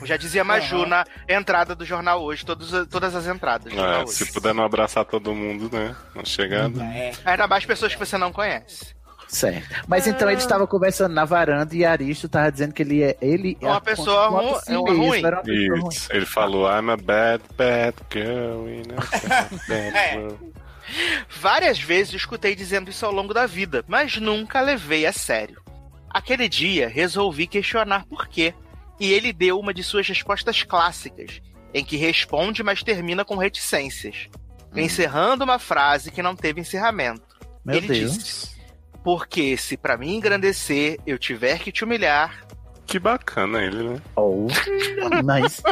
Eu já dizia [LAUGHS] Maju na entrada do jornal hoje, todos, todas as entradas do jornal É, hoje. se puder não abraçar todo mundo, né? Na chegada. É. Ainda mais pessoas que você não conhece. Certo. Mas então ele estava conversando na varanda e Aristo tava dizendo que ele é. Ele Uma é pessoa si é uma mesmo, ruim. uma pessoa ruim. Ele falou, I'm a bad, bad girl in a bad, bad [LAUGHS] world. Várias vezes eu escutei dizendo isso ao longo da vida, mas nunca levei a sério. Aquele dia resolvi questionar por quê, e ele deu uma de suas respostas clássicas, em que responde, mas termina com reticências, encerrando uma frase que não teve encerramento. Meu ele Deus. disse: Porque se pra me engrandecer eu tiver que te humilhar, Que bacana ele, né? Oh, mas.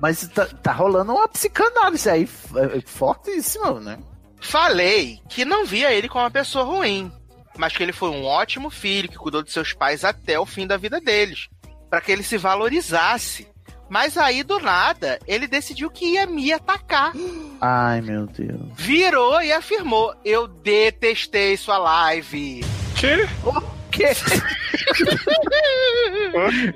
Mas tá, tá rolando uma psicanálise aí é, fortíssima, né? Falei que não via ele como uma pessoa ruim, mas que ele foi um ótimo filho que cuidou de seus pais até o fim da vida deles, para que ele se valorizasse. Mas aí do nada, ele decidiu que ia me atacar. Ai, meu Deus. Virou e afirmou: "Eu detestei sua live". Que? Que?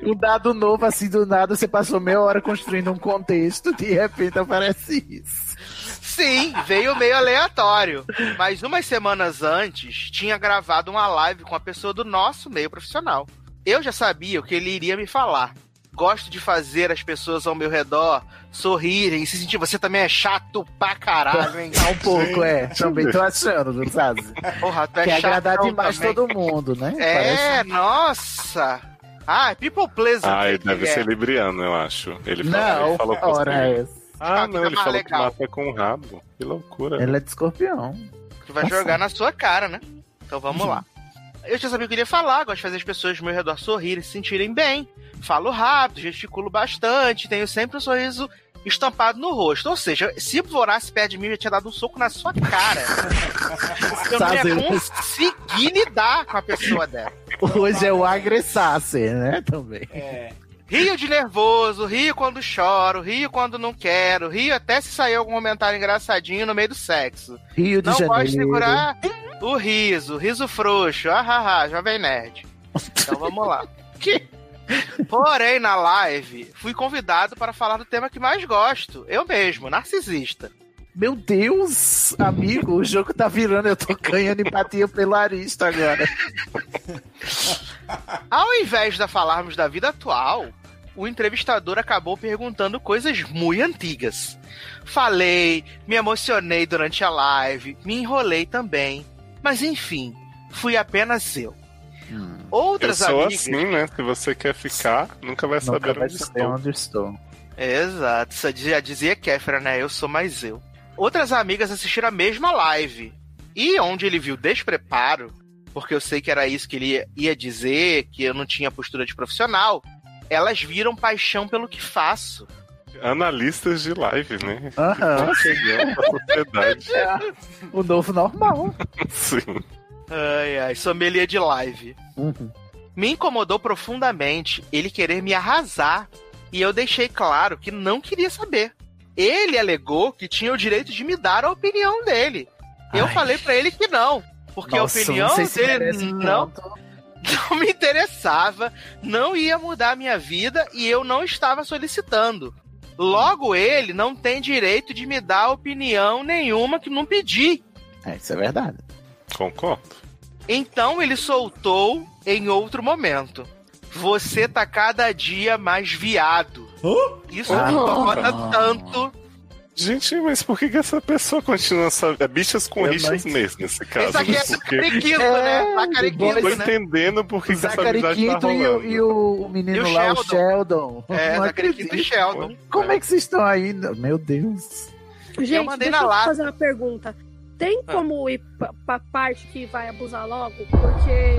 [LAUGHS] um dado novo, assim, do nada, você passou meia hora construindo um contexto, de repente aparece isso. Sim, veio meio aleatório. Mas umas semanas antes, tinha gravado uma live com a pessoa do nosso meio profissional. Eu já sabia o que ele iria me falar. Gosto de fazer as pessoas ao meu redor sorrirem e se sentir. Você também é chato pra caralho, hein? Tá um pouco, é. Também tô achando, não sabe? Porra, tu é Quer agradar demais também. todo mundo, né? É, nossa. Ah, people pleasant. Ah, ele deve é. ser libriano, eu acho. Ele falou, Não, falou com ora você. é essa. Ah, não, ele falou legal. que mata com o rabo. Que loucura. Ela é de escorpião. Que vai jogar na sua cara, né? Então vamos lá. Eu já sabia o que eu queria falar, gosto de fazer as pessoas ao meu redor sorrirem e se sentirem bem. Falo rápido, gesticulo bastante, tenho sempre um sorriso estampado no rosto. Ou seja, se o Vorace perto de mim, eu já tinha dado um soco na sua cara. [LAUGHS] Eu não ia Sabe? conseguir lidar com a pessoa dela. Hoje é o agressasse, né? Também. É. Rio de nervoso, rio quando choro, rio quando não quero, rio até se sair algum comentário engraçadinho no meio do sexo. Rio de não Janeiro. gosto de segurar o riso, riso frouxo, ah, ah, ah, jovem nerd. Então vamos lá. [LAUGHS] Que? Porém, na live, fui convidado para falar do tema que mais gosto. Eu mesmo, narcisista. Meu Deus, amigo, o jogo tá virando, eu tô ganhando empatia pelo Arista agora. Ao invés de falarmos da vida atual, o entrevistador acabou perguntando coisas muito antigas. Falei, me emocionei durante a live, me enrolei também. Mas enfim, fui apenas eu. Eu Outras sou amigas. assim, né? Se você quer ficar, nunca vai saber Nunca vai onde saber estou. onde estou. Exato, já dizia Kéfera, né? Eu sou mais eu. Outras amigas assistiram a mesma live. E onde ele viu despreparo, porque eu sei que era isso que ele ia- ia dizer, que eu não tinha postura de profissional, elas viram paixão pelo que faço. Analistas de live, né? Chegando pra sociedade. [LAUGHS] O novo normal. Sim. Ai, ai, sommelier de live. Me incomodou profundamente ele querer me arrasar. E eu deixei claro que não queria saber. Ele alegou que tinha o direito de me dar a opinião dele. Eu falei pra ele que não. Porque Nossa, a opinião dele não, tanto. Não me interessava, não ia mudar a minha vida e eu não estava solicitando. Logo, ele não tem direito de me dar opinião nenhuma que não pedi. É, isso é verdade. Concordo. Então ele soltou em outro momento. Você tá cada dia mais viado. Isso Ah. me incomoda tanto. Gente, mas por que, que essa pessoa continua essa. É bichas com Eu rixas não- mesmo, nesse caso. Isso aqui é Porque Zacariquito, É, né? Zacariquito, Tô né? entendendo por que, que essa amizade tá Quinto e, o- rolando. e o menino E o lá, o Sheldon. Sheldon. É, Não Zacariquito e. Sheldon. Como é que vocês estão aí? Meu Deus. Gente, mandei deixa na eu lata. fazer uma pergunta. Tem Ah. como ir pra, pra parte que vai abusar logo? Porque.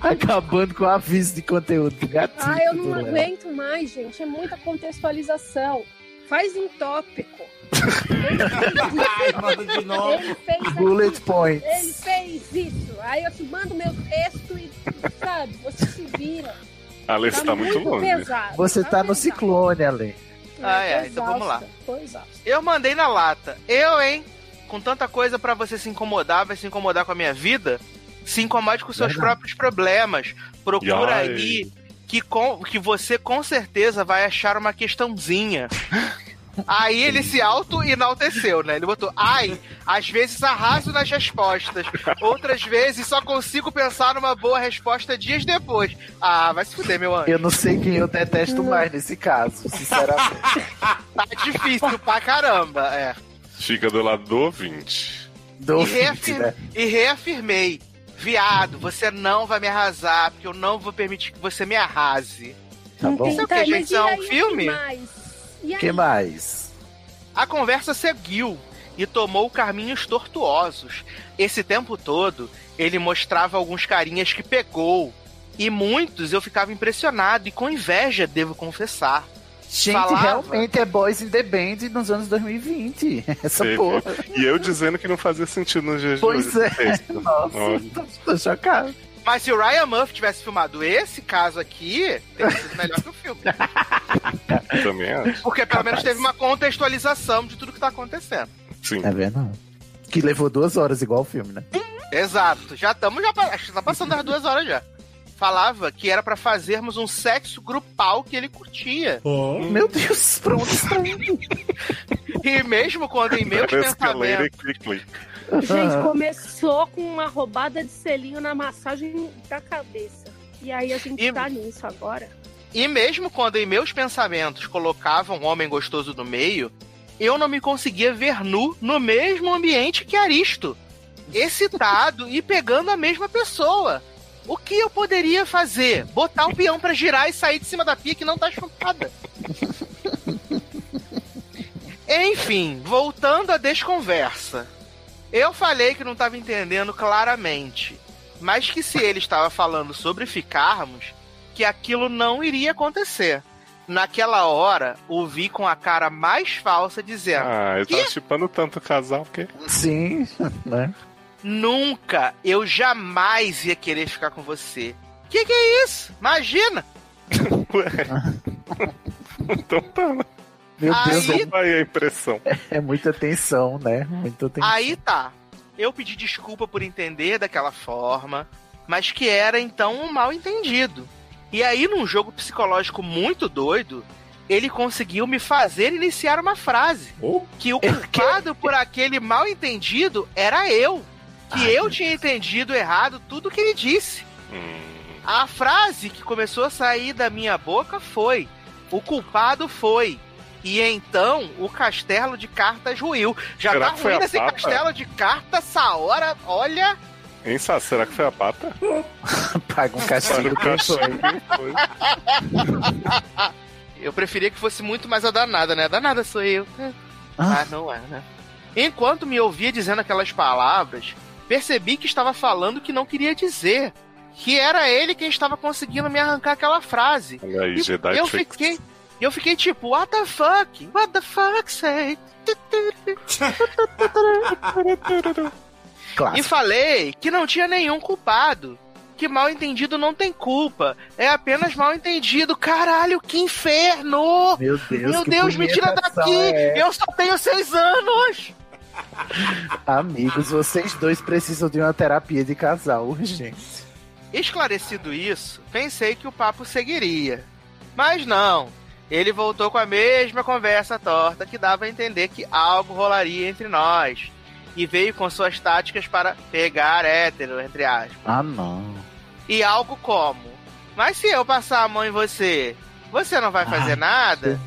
[LAUGHS] Acabando com o aviso de conteúdo do gatinho. ah, eu não Léo. aguento mais, gente. É muita contextualização. Faz em tópico. Ai, manda de novo. Ele fez Bullet points. Ele fez isso. Aí eu te mando meu texto e, sabe, você se vira. A Alê tá muito longe. pesado. Você tá no pesado. ciclone, Ale. Tô ai, então vamos lá. Eu mandei na lata. Eu, hein? Com tanta coisa pra você se incomodar, vai se incomodar com a minha vida? Se incomode com seus Verdade. próprios problemas. Procura Ai. aí que, com, que você com certeza vai achar uma questãozinha. [LAUGHS] Aí ele se auto-enalteceu, né? Ele botou, ai, às vezes arraso nas respostas. Outras vezes só consigo pensar numa boa resposta dias depois. Ah, vai se fuder, meu anjo. Eu não sei quem eu detesto mais nesse caso, sinceramente. [LAUGHS] Tá difícil pra caramba, é. Fica do lado do ouvinte. Do e, reafir- né? e reafirmei. Viado, você não vai me arrasar, porque eu não vou permitir que você me arrase. Tá bom. Isso é o Tá, que, mas gente? Isso é um filme? mais? E O aí? que mais? A conversa seguiu e tomou caminhos tortuosos. Esse tempo todo, ele mostrava alguns carinhas que pegou. E muitos eu ficava impressionado e com inveja, devo confessar. Gente, Falava. realmente é Boys in the Band nos anos 2020. [LAUGHS] Essa porra. E eu dizendo que não fazia sentido nos dias Pois de hoje. é. [LAUGHS] Nossa, tô, tô chocado. Mas se o Ryan Murphy tivesse filmado esse caso aqui, teria sido melhor que o filme. Também acho. Porque pelo menos teve uma contextualização de tudo que tá acontecendo. Sim. É verdade. Que levou duas horas, igual o filme, né? Exato. Já estamos, já, acho que tá passando das duas horas já. Falava que era pra fazermos um sexo grupal que ele curtia. Meu Deus, pra onde está indo? E mesmo quando em meus Escalator pensamentos. Gente, começou com uma roubada de selinho na massagem da cabeça. E aí a gente E- tá nisso agora. E mesmo quando em meus pensamentos colocavam um homem gostoso no meio, eu não me conseguia ver nu no mesmo ambiente que Aristo. Excitado e pegando a mesma pessoa. O que eu poderia fazer? Botar o peão pra girar e sair de cima da pia que não tá chupada. Enfim, voltando à desconversa. Eu falei que não estava entendendo claramente, mas que se ele estava falando sobre ficarmos, que aquilo não iria acontecer. Naquela hora, ouvi com a cara mais falsa dizendo: Ah, eu tava chipando tanto o casal que. Sim, [LAUGHS] né? Nunca, eu jamais ia querer ficar com você. Que que é isso? Imagina! [LAUGHS] [LAUGHS] então tá. Meu Deus, Aí- Só vai a impressão. é muita tensão, né? Muita tensão. Aí tá. Eu pedi desculpa por entender daquela forma, mas que era então um mal entendido. E aí, num jogo psicológico muito doido, ele conseguiu me fazer iniciar uma frase. Que o culpado por aquele mal entendido era eu. Que eu tinha entendido errado tudo que ele disse. A frase que começou a sair da minha boca foi: O culpado foi. E então o castelo de cartas ruiu. Já Será tá a esse papa? castelo de cartas essa hora, olha. Hein, Sá? Será que foi a pata? [LAUGHS] Paga um castigo castigo. Eu preferia que fosse muito mais a danada, né? A danada sou eu. Ah, não é, né? Enquanto me ouvia dizendo aquelas palavras, percebi que estava falando o que não queria dizer. Que era ele quem estava conseguindo me arrancar aquela frase. Olha aí, E Jedi eu Tricks. Fiquei, eu fiquei tipo, what the fuck? What the fuck, say? E falei que não tinha nenhum culpado. Que mal entendido não tem culpa. É apenas mal entendido. Caralho, que inferno! Meu Deus, Meu Deus, me tira daqui! é Eu só tenho seis anos! Amigos, vocês dois precisam de uma terapia de casal urgente. Esclarecido isso, pensei que o papo seguiria. Mas não. Ele voltou com a mesma conversa torta que dava a entender que algo rolaria entre nós. E veio com suas táticas para pegar hétero, entre aspas. Ah, não. E algo como: Mas se eu passar a mão em você, você não vai fazer Ai, nada?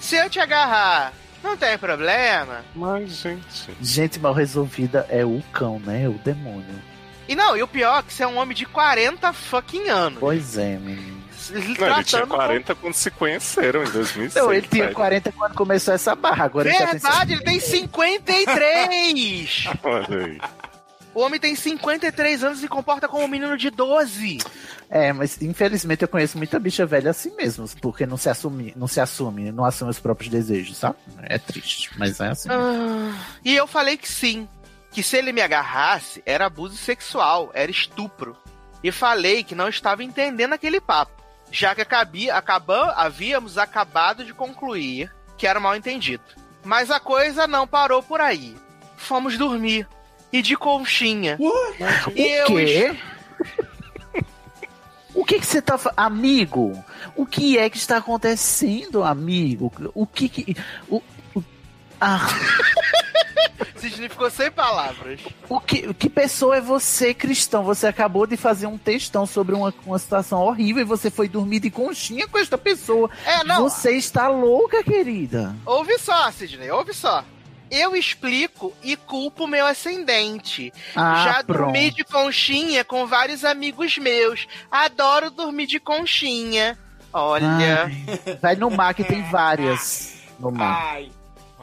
Se eu te agarrar, não tem problema? Mas, gente. Gente mal resolvida é o cão, né? O demônio. E não, e o pior é que você é um homem de 40 fucking anos. Pois é, menino. Não, ele tinha 40 quando se conheceram em 2006. Não, ele tinha velho. 40 quando começou essa barra. Agora Verdade, ele tem 53! [LAUGHS] Olha aí. O homem tem 53 anos e se comporta como um menino de 12. É, mas infelizmente eu conheço muita bicha velha assim mesmo, porque não se assume, não se assume, não assume os próprios desejos, sabe? É triste, mas é assim. Ah, e eu falei que sim. Que se ele me agarrasse, era abuso sexual, era estupro. E falei que não estava entendendo aquele papo. Já que acabia, acabam, havíamos acabado de concluir que era mal entendido. Mas a coisa não parou por aí. Fomos dormir. E de conchinha. E eu o quê? [LAUGHS] O que que você tá. Amigo, o que é que está acontecendo, amigo? O que que... O... Ah, [LAUGHS] Sidney ficou sem palavras. o que, que pessoa é você, cristão? Você acabou de fazer um textão sobre uma, uma situação horrível e você foi dormir de conchinha com esta pessoa. É, não. Você está louca, querida. Ouve só, Sidney, ouve só. Eu explico e culpo o meu ascendente. Ah, Já pronto. dormi de conchinha com vários amigos meus. Adoro dormir de conchinha. Olha. Ai, vai no mar que tem várias no mar.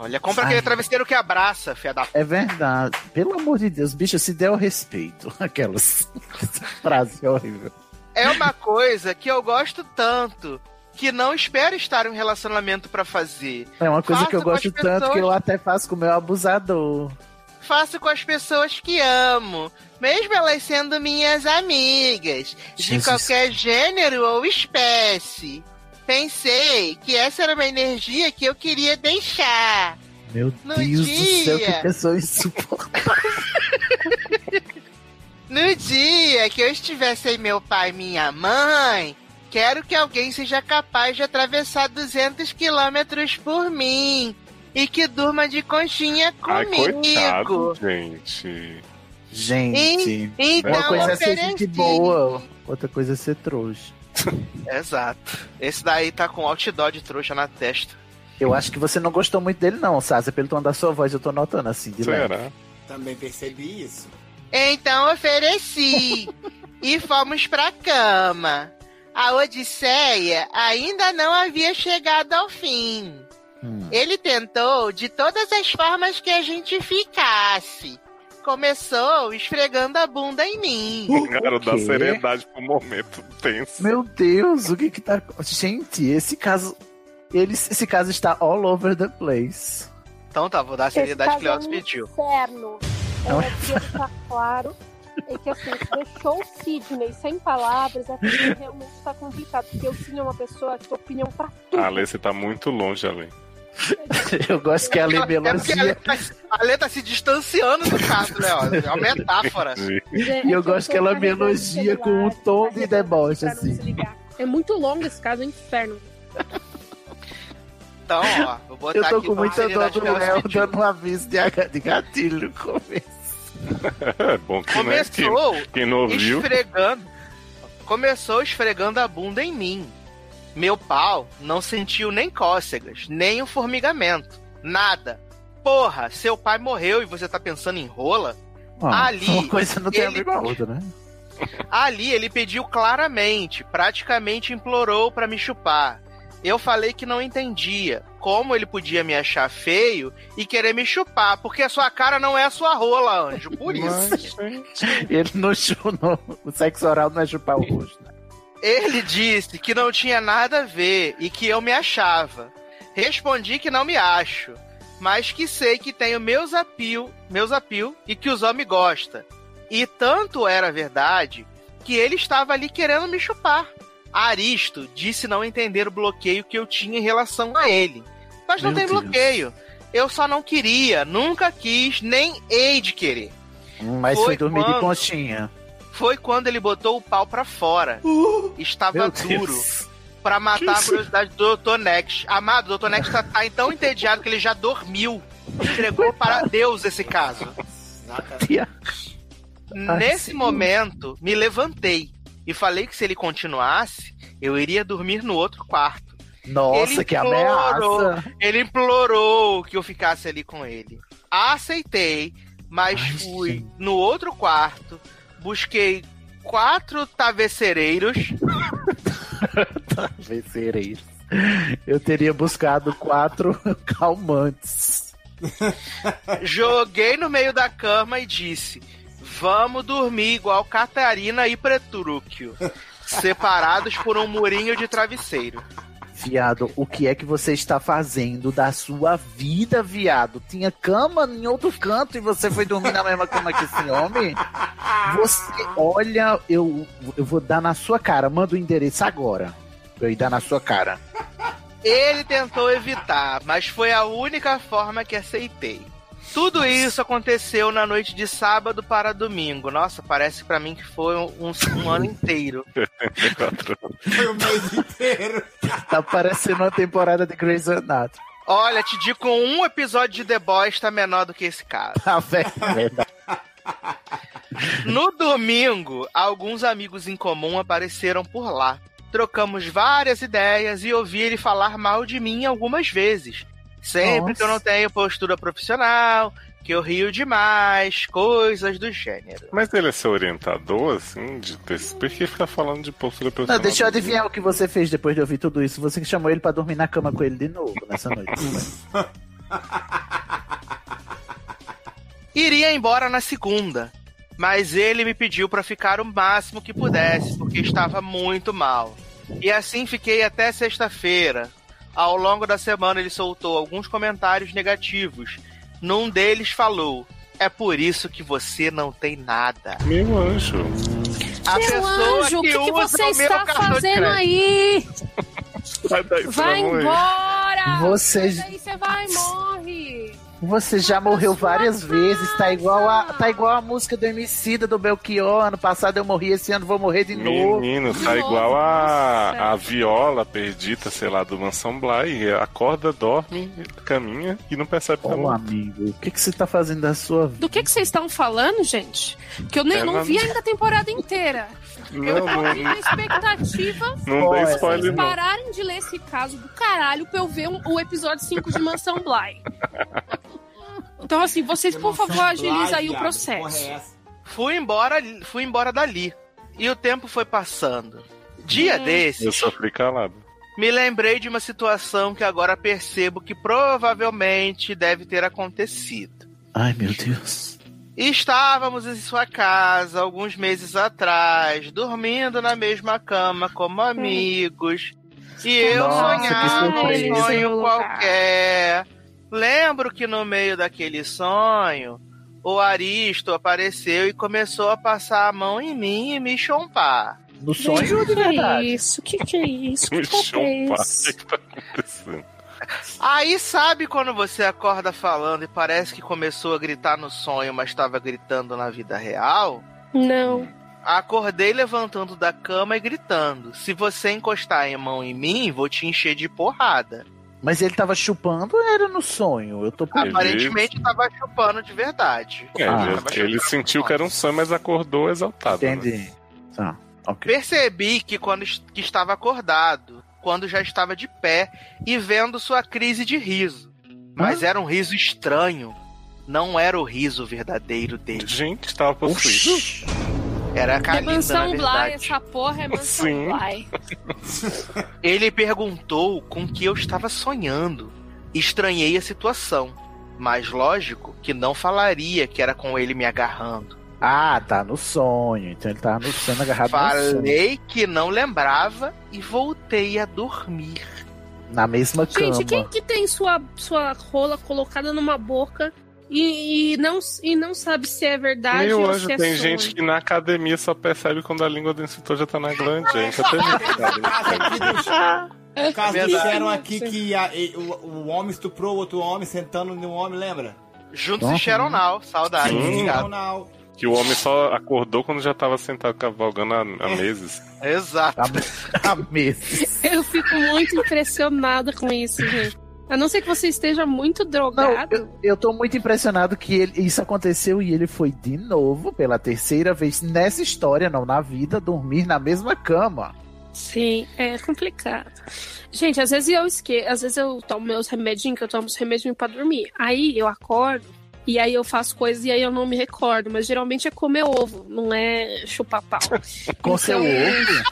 Olha, compra Ai. aquele travesseiro que abraça, fia da. É verdade. Pelo amor de Deus, bicho, se der o respeito. [LAUGHS] Aquelas. [LAUGHS] Essa frase horrível. É uma coisa que eu gosto tanto. Que não espero estar em um relacionamento pra fazer. É uma coisa que eu Faço gosto as tanto que eu pessoas- até faço com o meu abusador. Faço com as pessoas que amo. Mesmo elas sendo minhas amigas. De Jesus. qualquer gênero ou espécie. Pensei que essa era uma energia que eu queria deixar. Meu No Deus do céu, dia. que pessoa insuportável. [LAUGHS] No dia que eu estiver sem meu pai e minha mãe, quero que alguém seja capaz de atravessar 200 quilômetros por mim. E que durma de conchinha Ai, comigo. coitado, gente. Gente, E- então uma coisa é ser gente boa, outra coisa é ser trouxa. Exato. Esse daí tá com outdoor de trouxa na testa. Eu acho que você não gostou muito dele, não, Sácia. Pelo tom da sua voz, eu tô notando assim, de leve. Será? Também percebi isso. Então ofereci. e fomos pra cama. A Odisseia ainda não havia chegado ao fim. Ele tentou de todas as formas que a gente ficasse. Começou esfregando a bunda em mim. Cara, dá quê? seriedade pro momento tenso. Meu Deus, o que que tá. Gente, esse caso. Ele, esse caso está all over the place. Então tá, vou dar a seriedade que caso é Leoz um pediu. Inferno. Não É, que deixar claro é que assim, deixou o Sidney sem palavras, é porque realmente tá complicado. Porque o Sidney é uma pessoa que tem opinião pra tudo. Ale, você tá muito longe, Ale. Eu gosto que a Lê É porque a. Lê tá, a Lê tá se distanciando do caso, Leoz. É uma metáfora. E eu gosto que ela me elogia com um tom de deboche, assim. É muito longo esse caso, é um inferno. Então, ó, vou botar Eu tô aqui com muita dó seriedade do Leoz Léo dando um aviso de, gatilho no começo. É bom que, né, Começou quem, quem não ouviu. esfregando. Começou esfregando a bunda em mim. Meu pau não sentiu nem cócegas, nem um formigamento. Nada. Porra, seu pai morreu e você tá pensando em rola? Ah, Ali, Uma coisa não tem a ele- ver com a outra, né? Ali ele pediu claramente, praticamente implorou pra me chupar. Eu falei que não entendia como ele podia me achar feio e querer me chupar, porque a sua cara não é a sua rola, anjo. Por isso. [LAUGHS] Ele não chupa, o sexo oral não é chupar o rosto. Ele disse que não tinha nada a ver e que eu me achava. Respondi que não me acho, mas que sei que tenho meus apio, meus apio e que os homens gostam. E tanto era verdade que ele estava ali querendo me chupar. Aristo disse não entender o bloqueio que eu tinha em relação a ele. Mas não Meu tem Deus. bloqueio. Eu só não queria, nunca quis, nem hei de querer. Mas Foi foi, dormir de quando? conchinha. Foi quando ele botou o pau pra fora. Estava Meu duro. Pra matar a curiosidade do Dr. Next. Amado, o Dr. Next tá, tá tão entediado que ele já dormiu. Entregou para Deus esse caso. Nesse momento, me levantei e falei que se ele continuasse, eu iria dormir no outro quarto. Nossa, Ele que implorou- ameaça. Ele implorou que eu ficasse ali com ele. Aceitei, mas fui no outro quarto, busquei quatro travesseireiros. [LAUGHS] Travesseireiros. Eu teria buscado quatro [LAUGHS] calmantes. Joguei no meio da cama e disse: Vamos dormir igual Catarina e Petrúquio, separados por um murinho de travesseiro. Viado, o que é que você está fazendo da sua vida, viado? Tinha cama em outro canto e você foi dormir na mesma cama que esse homem? Você, olha, eu, eu vou dar na sua cara. Manda o endereço agora. Eu ir dar na sua cara. Ele tentou evitar, mas foi a única forma que aceitei. Tudo isso aconteceu na noite de sábado para domingo. Nossa, parece pra mim que foi um, um ano inteiro. [LAUGHS] Foi o mês inteiro. Tá parecendo uma temporada de Grey's Anatomy. Olha, te digo, um episódio de The Boys tá menor do que esse caso. Tá velho. [LAUGHS] No domingo, alguns amigos em comum apareceram por lá. Trocamos várias ideias e ouvi ele falar mal de mim algumas vezes. Sempre Nossa. que eu não tenho postura profissional, que eu rio demais, coisas do gênero. Mas ele é seu orientador, assim, de desse... Por que ficar falando de postura Não, profissional? deixa eu adivinhar o que você fez depois de ouvir tudo isso. Você que chamou ele pra dormir na cama com ele de novo nessa noite. [LAUGHS] Iria embora na segunda, mas ele me pediu para ficar o máximo que pudesse, porque estava muito mal. E assim fiquei até sexta-feira. Ao longo da semana ele soltou alguns comentários negativos. Num deles falou: "É por isso que você não tem nada". Meu anjo. A Meu pessoa anjo, o que, que usa você está fazendo aí? Vai isso Vai embora! Você- daí, você vai e morre! Você já morreu várias vezes, tá igual a, tá igual a música do Emicida do Belchior. Ano passado eu morri, esse ano vou morrer de novo. Menino, tá igual a, a viola perdida, sei lá, do Mansão Bly. Acorda, dorme, caminha e não percebe que tá Ô, morto. amigo, o que, que você tá fazendo da sua vida? Do que, que vocês estão falando, gente? Que eu nem, É, não não- vi ainda a temporada inteira. Não, eu não- tô na expectativa [LAUGHS] Não spoiler, vocês não. pararem de ler esse caso do caralho pra eu ver um- o episódio 5 de Mansão Bly. [LAUGHS] Então, assim, vocês, por favor, agilizem aí o processo. Fui embora, fui embora dali. E o tempo foi passando. Dia Eu desses, sofri calado. me lembrei de uma situação que agora percebo que provavelmente deve ter acontecido. Ai, meu Deus. Estávamos em sua casa alguns meses atrás, dormindo na mesma cama como amigos. E eu Nossa, sonhava um sonho qualquer. Lembro que no meio daquele sonho, o Aristo apareceu e começou a passar a mão em mim e me chompar. No Gente, o que que é isso? [LAUGHS] O que, que é isso? Que é Chompar, esse? o que tá acontecendo? Aí sabe quando você acorda falando e parece que começou a gritar no sonho, mas estava gritando na vida real? Não. Acordei levantando da cama e gritando: Se você encostar a mão em mim, vou te encher de porrada. Mas ele tava chupando ou era no sonho? Eu tô perdido. Aparentemente tava chupando de verdade. É, Ah. ele, ele sentiu que era um sonho, mas acordou exaltado. né? Entendi. Tá, ok. Percebi que quando que estava acordado, quando já estava de pé e vendo sua crise de riso. Mas era um riso estranho. Não era o riso verdadeiro dele. Gente, tava possuído. Era a É Kalinda, na mansão Bly, verdade. essa porra é mansão Sim. Bly. [LAUGHS] Ele perguntou com que eu estava sonhando. Estranhei a situação. Mas lógico que não falaria que era com ele me agarrando. Ah, tá no sonho. Então ele tava no sonho agarrado. Falei que não lembrava e voltei a dormir. Na mesma cama. Gente, quem que tem sua, sua rola colocada numa boca e, e não, e não sabe se é verdade Meu ou anjo, se é tem sonho? gente que na academia só percebe quando a língua do instrutor já tá na glande. Já teve O caso Verdade. disseram aqui que a- o, o homem estuprou o outro homem sentando no homem, lembra? Juntos Nossa. e Now, saudade. Não, Que o homem só acordou quando já tava sentado cavalgando há, há meses. Exato. Há meses. Eu fico muito impressionada com isso, gente. A não ser que você esteja muito drogado. Eu, eu tô muito impressionado que ele- isso aconteceu e ele foi de novo, pela terceira vez nessa história, não na vida, dormir na mesma cama. Sim, é complicado. Gente, às vezes eu esqueço, às vezes eu tomo meus remedinhos, que eu tomo os remedinhos pra dormir. Aí eu acordo e aí eu faço coisas e aí eu não me recordo, mas geralmente é comer ovo, não é chupar pau. [LAUGHS] Com seu ovo.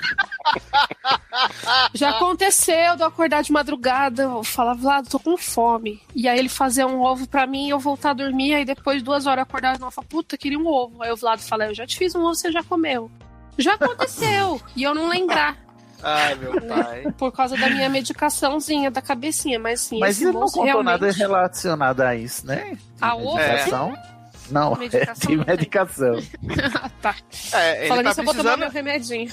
[LAUGHS] Já aconteceu de eu acordar de madrugada, eu falar, Vlado, tô com fome. E aí ele fazer um ovo pra mim e eu voltar a dormir, aí depois de duas horas eu acordar de novo, eu falo, puta, queria um ovo. Aí o Vlado fala, eu já te fiz um ovo, você já comeu. Já aconteceu, [LAUGHS] e eu não lembrar. Ai, meu pai. [LAUGHS] Por causa da minha medicaçãozinha da cabecinha, mas sim, Mas ele não contou realmente... nada relacionado a isso, né? A ovo? Medicação? Não, Medicação é de medicação. [LAUGHS] tá. É, ele Falando tá isso, eu vou tomar precisando, meu remedinho.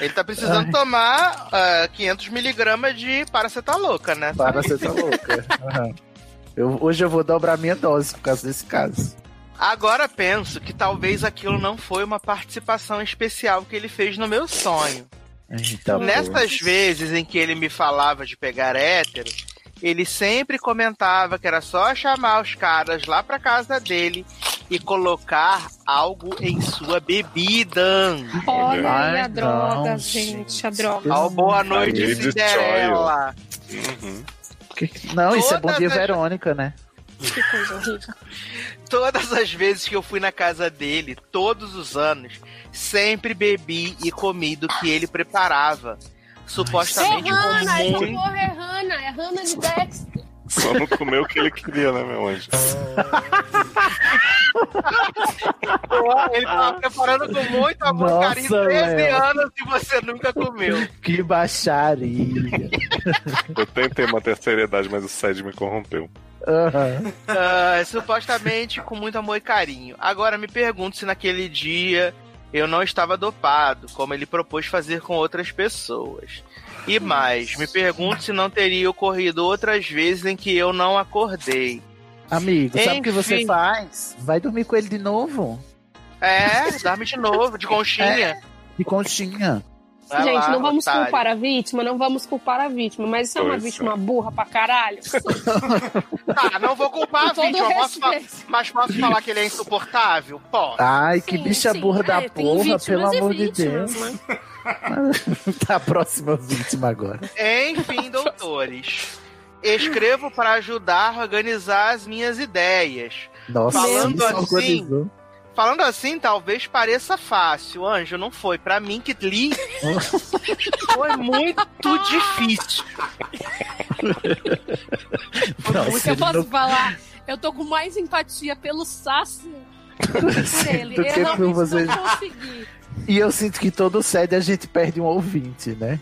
ele tá precisando Ai. tomar ah, 500 miligramas de paracetamol, né? Para você tá louca. Aham. Eu, hoje eu vou dobrar minha dose por causa desse caso. Agora penso que talvez aquilo não foi uma participação especial que ele fez no meu sonho. Eita, Nessas vezes em que ele me falava de pegar hétero, ele sempre comentava que era só chamar os caras lá pra casa dele e colocar algo em sua bebida. Olha aí a droga, não, gente, a droga. Ao boa noite, Cinderela. Uhum. Que- Não, isso é bom dia, as- Verônica, né? Que coisa horrível. Todas as vezes que eu fui na casa dele, todos os anos, sempre bebi e comi do que ele preparava. É Supostamente com Hanna, essa muito... porra é Hanna, é Hanna de Dex. Só não comeu o que ele queria, né, meu anjo? [LAUGHS] Ele tava preparando com muito amor, Nossa, carinho, 13 Léo. anos e você nunca comeu. Que baixaria. Eu tentei manter a seriedade, mas o Sede me corrompeu. Aham. Ah, supostamente com muito amor e carinho. Agora me pergunto se naquele dia eu não estava dopado, como ele propôs fazer com outras pessoas. E mais, me pergunto se não teria ocorrido outras vezes em que eu não acordei. Amigo, sabe o que você Enfim. faz? Vai dormir com ele de novo. É, dá-me de novo, de conchinha. De conchinha. Vai Gente, lá, não vamos otário. culpar a vítima, não vamos culpar a vítima, mas isso é uma vítima burra pra caralho. [LAUGHS] Tá, não vou culpar a vítima, posso mas posso falar que ele é insuportável? Posso. Ai, que Sim, bicha sim, burra da é, tem porra, pelo amor de vítimas, Deus. né? [LAUGHS] tá a próxima vítima agora. Enfim, doutores. Escrevo para ajudar a organizar as minhas ideias. Nossa, Falando isso assim, organizou. Falando assim, talvez pareça fácil. Anjo, não foi. Pra mim que li, foi muito difícil. Nossa, eu ele posso não- falar, eu tô com mais empatia pelo Sassi por ele. do Eu que realmente vocês. não consegui. E eu sinto que todo sede a gente perde um ouvinte, né?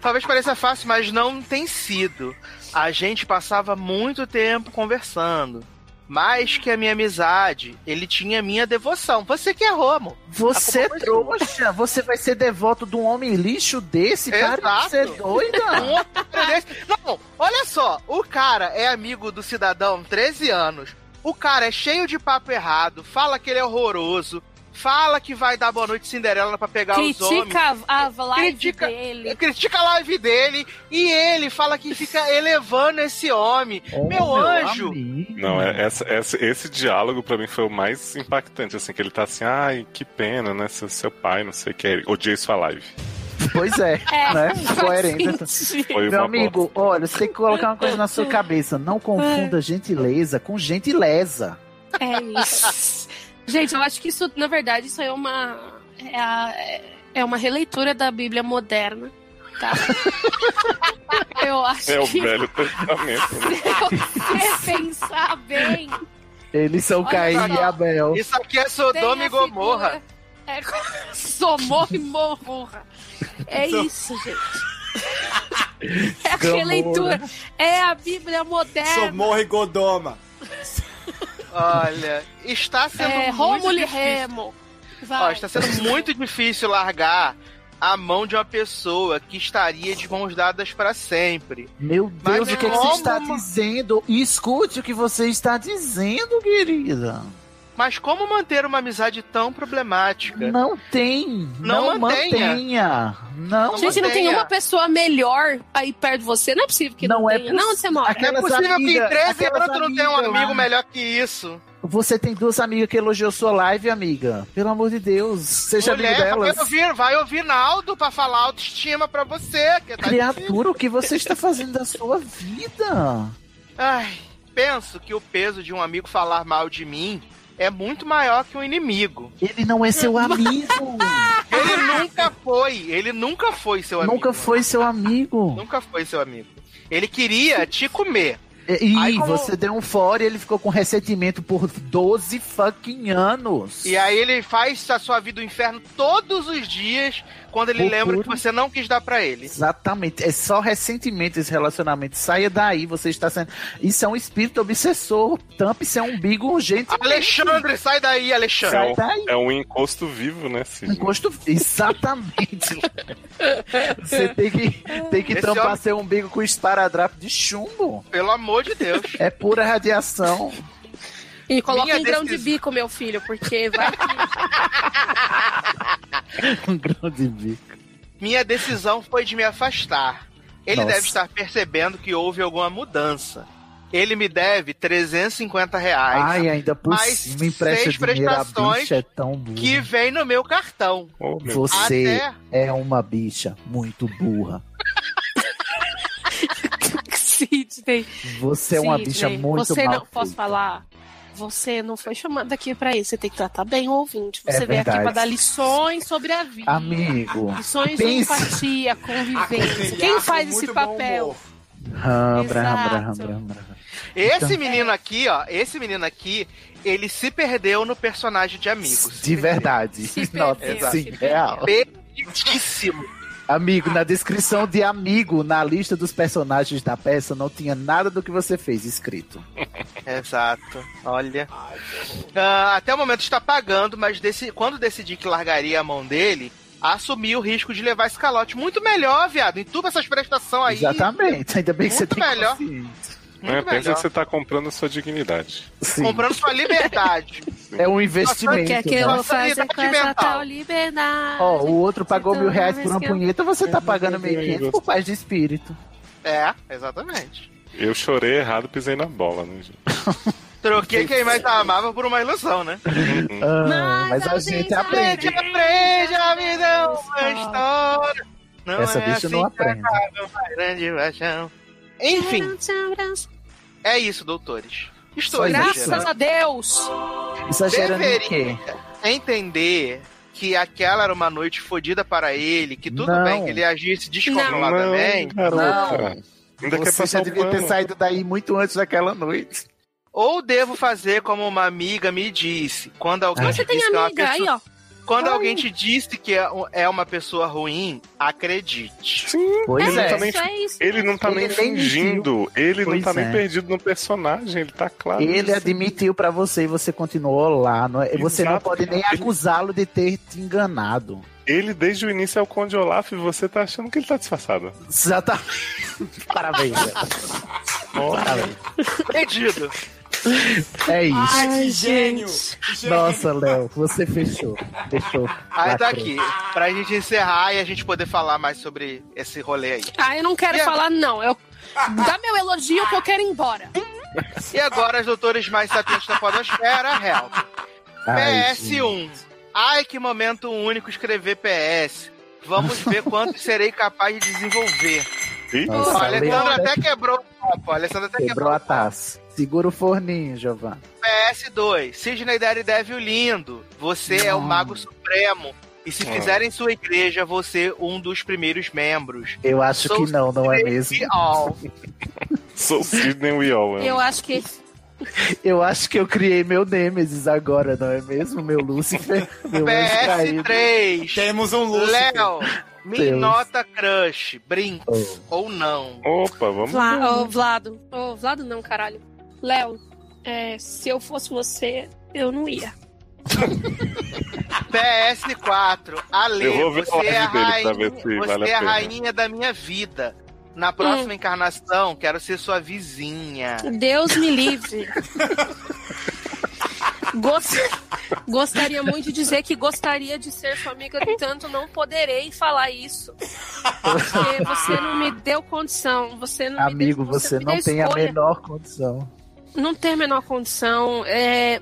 Talvez pareça fácil, mas não tem sido. A gente passava muito tempo conversando. Mais que a minha amizade, ele tinha a minha devoção. Você que. Você é foi sua. trouxa, você vai ser devoto de um homem lixo desse, cara? Exato. Você é doida? [LAUGHS] Cara Não, olha só. O cara é amigo do cidadão 13 anos. O cara é cheio de papo errado. Fala que ele é horroroso. Fala que vai dar boa noite Cinderela pra pegar os homens. Critica a, live Critica- dele. critica a live dele e ele fala que fica [LAUGHS] elevando esse homem. Oh, meu anjo. amigo. Não, é, essa, essa- esse diálogo pra mim foi o mais impactante, assim, que ele tá assim, ai, que pena, né, seu, seu pai, não sei o que, ele odiei sua live. Pois é, [LAUGHS] É, né? Coerente. Foi Meu amigo, olha, você tem que colocar uma coisa na sua cabeça. Não confunda gentileza com gentileza. É isso. Gente, eu acho que isso, na verdade, isso é uma. É, a- é uma releitura da Bíblia moderna. Tá? [LAUGHS] Eu acho É o que velho testamento. né? [LAUGHS] se pensar bem. Eles são Caim e Abel. Isso aqui é Sodoma a [LAUGHS] e Gomorra. É, Somorra e Morra. É isso, gente. É a releitura. É a Bíblia moderna. Somorra e Godoma. Olha, está sendo É muito Rômulo e difícil. Remo. Ó, Vai. está sendo muito difícil largar a mão de uma pessoa que estaria de mãos dadas para sempre. Meu Mas Deus, o que, é que você está uma- dizendo? Escute o que você está dizendo, querida. Mas como manter uma amizade tão problemática? Não tem. Não Não, mantenha. mantenha. Não, Gente, não tem mantenha. uma pessoa melhor aí perto de você. Não é possível que não, Não é tenha. Não, você mora. Não é possível que em amiga- 13 aquelas anos tu não tenha um amigo lá. melhor que isso. Você tem duas amigas que elogiou sua live, amiga. Pelo amor de Deus. Seja amigo Mulher, delas. vai ouvir, vai ouvir Naldo pra falar autoestima pra você. Que tá difícil. Criatura, o que você está fazendo da sua vida? Ai, penso que o peso de um amigo falar mal de mim é muito maior que um inimigo. Ele não é seu [LAUGHS] amigo. Ele nunca foi, ele nunca foi seu amigo. Nunca foi seu amigo. Nunca foi seu amigo. Ele queria te comer. E Aí, como- você deu um fora e ele ficou com ressentimento por 12 fucking anos. E aí ele faz a sua vida o inferno todos os dias quando ele Por lembra que você não quis dar pra ele. Exatamente, é só ressentimento esse relacionamento. Saia daí, você está sendo. Isso é um espírito obsessor. Tampe seu umbigo urgente. Alexandre, sai daí, Alexandre. Sai daí. É um encosto vivo, né, Cid? Encosto. Exatamente. [LAUGHS] Você tem que, tem que Esse tampar homem- seu umbigo com esparadrapo de chumbo. Pelo amor de Deus. É pura radiação. E coloca Minha um grão de bico, meu filho, porque vai [LAUGHS] um grão de bico. Minha decisão foi de me afastar. Ele Nossa. deve estar percebendo que houve alguma mudança. Ele me deve 350 reais. Ai, ainda por mais cima empresta seis prestações é tão burra. que vem no meu cartão. Oh, meu Você Até- é uma bicha muito burra. [LAUGHS] Sidney. Você é uma Sidney, bicha muito Você mal não posso falar. Você não foi chamado aqui pra isso. Você tem que tratar bem o ouvinte. É Você veio aqui pra dar lições sobre a vida. Amigo, Lições de empatia, convivência. Quem faz esse papel? humor. Rambra, Exato. rambra, rambra, rambra. Esse Então- menino aqui, ó, esse menino aqui, ele se perdeu no personagem de amigos. De verdade. Se Nossa, perdeu, sim, real. Perdidíssimo. Amigo, na descrição de amigo, na lista dos personagens da peça, não tinha nada do que você fez escrito. [LAUGHS] Exato. Olha. Ah, até o momento está pagando, mas desse- quando decidi que largaria a mão dele, assumi o risco de levar esse calote. Muito melhor, viado. Entuba essas prestações aí. Exatamente. Ainda bem que Muito você tem melhor. consciência. Muito É, pensa melhor. que você tá comprando a sua dignidade. Sim. Comprando sua liberdade. [LAUGHS] É um O investimento. que é que né? eu vou fazer com essa tal liberdade? Ó, o outro pagou Então, mil reais por uma punheta, você tá pagando e quinhentos por paz de espírito. É, exatamente. Eu chorei errado, pisei na bola, né, gente? [LAUGHS] Troquei quem mais amava por uma ilusão, né? Ah, mas a gente aprende. Aprende, aprende, a vida é uma história. Não Essa é bicha assim não que aprende. grande paixão. Enfim, é isso, doutores. Estou Graças exagerando. a Deus. Exagerando em Deveria entender que aquela era uma noite fodida para ele, que tudo Não. bem que ele agisse descontroladamente. Ainda quer Você passar já o devia ter saído daí muito antes daquela noite. Ou devo fazer como uma amiga me disse, quando alguém Você te tem que é uma amiga aí, ó. Quando Ai. alguém te disse que é é uma pessoa ruim, acredite. Sim, Pois ele é. não tá nem, Isso é isso. ele não tá Ele nem nem fingindo, ele Pois não tá é. nem perdido no personagem, ele tá claro. Ele disso. admitiu pra você e você continuou lá. Não é- Você não pode nem acusá-lo de ter te enganado. Ele desde o início é o Conde Olaf e você tá achando que ele tá disfarçado. Tá. [LAUGHS] Parabéns. Parabéns. Entendido. É isso. Ai, que gênio! Gênio. Nossa, Léo, você fechou. Fechou. Aí tá aqui, pra gente encerrar e a gente poder falar mais sobre esse rolê aí. Ah, eu não quero E falar, não. Eu... Dá meu elogio que eu quero ir embora. E agora, os doutores mais sapientes da podosfera, help. Ai, PS1. Ai, que momento único escrever PS. Vamos ver quanto serei capaz de desenvolver. Nossa, a Alessandra até até quebrou o copo. A Alessandra até Quebrou quebrou a taça. Segura o forninho, Giovanni. PS2. Sidney Daredevil lindo. Você é o Mago Supremo. E se Ah. fizerem sua igreja, você um dos primeiros membros. Eu acho Sou que não, não é Sidney mesmo. All. [LAUGHS] Sou Sidney Weall. Eu acho que. Eu acho que eu criei meu Nemesis agora, não é mesmo? Meu Lúcifer, [LAUGHS] meu anjo caído. PS3. Temos um Lúcifer. Léo, me Deus. nota crush. Brinco Oh. ou não. Opa, vamos Vla... Ô, Vlado. Ô, Vlado não, caralho. Léo, é, se eu fosse você, eu não ia. PS4. Ale, Eu vou ver a você é a rainha, você vale a é a pena. rainha da minha vida. Na próxima encarnação, quero ser sua vizinha. Deus me livre. Gost... Gostaria muito de dizer que gostaria de ser sua amiga, no entanto, não poderei falar isso. Porque você não me deu condição. Você não Amigo, me deu, você me não deu tem a escolha. menor condição. Não tem a menor condição. É.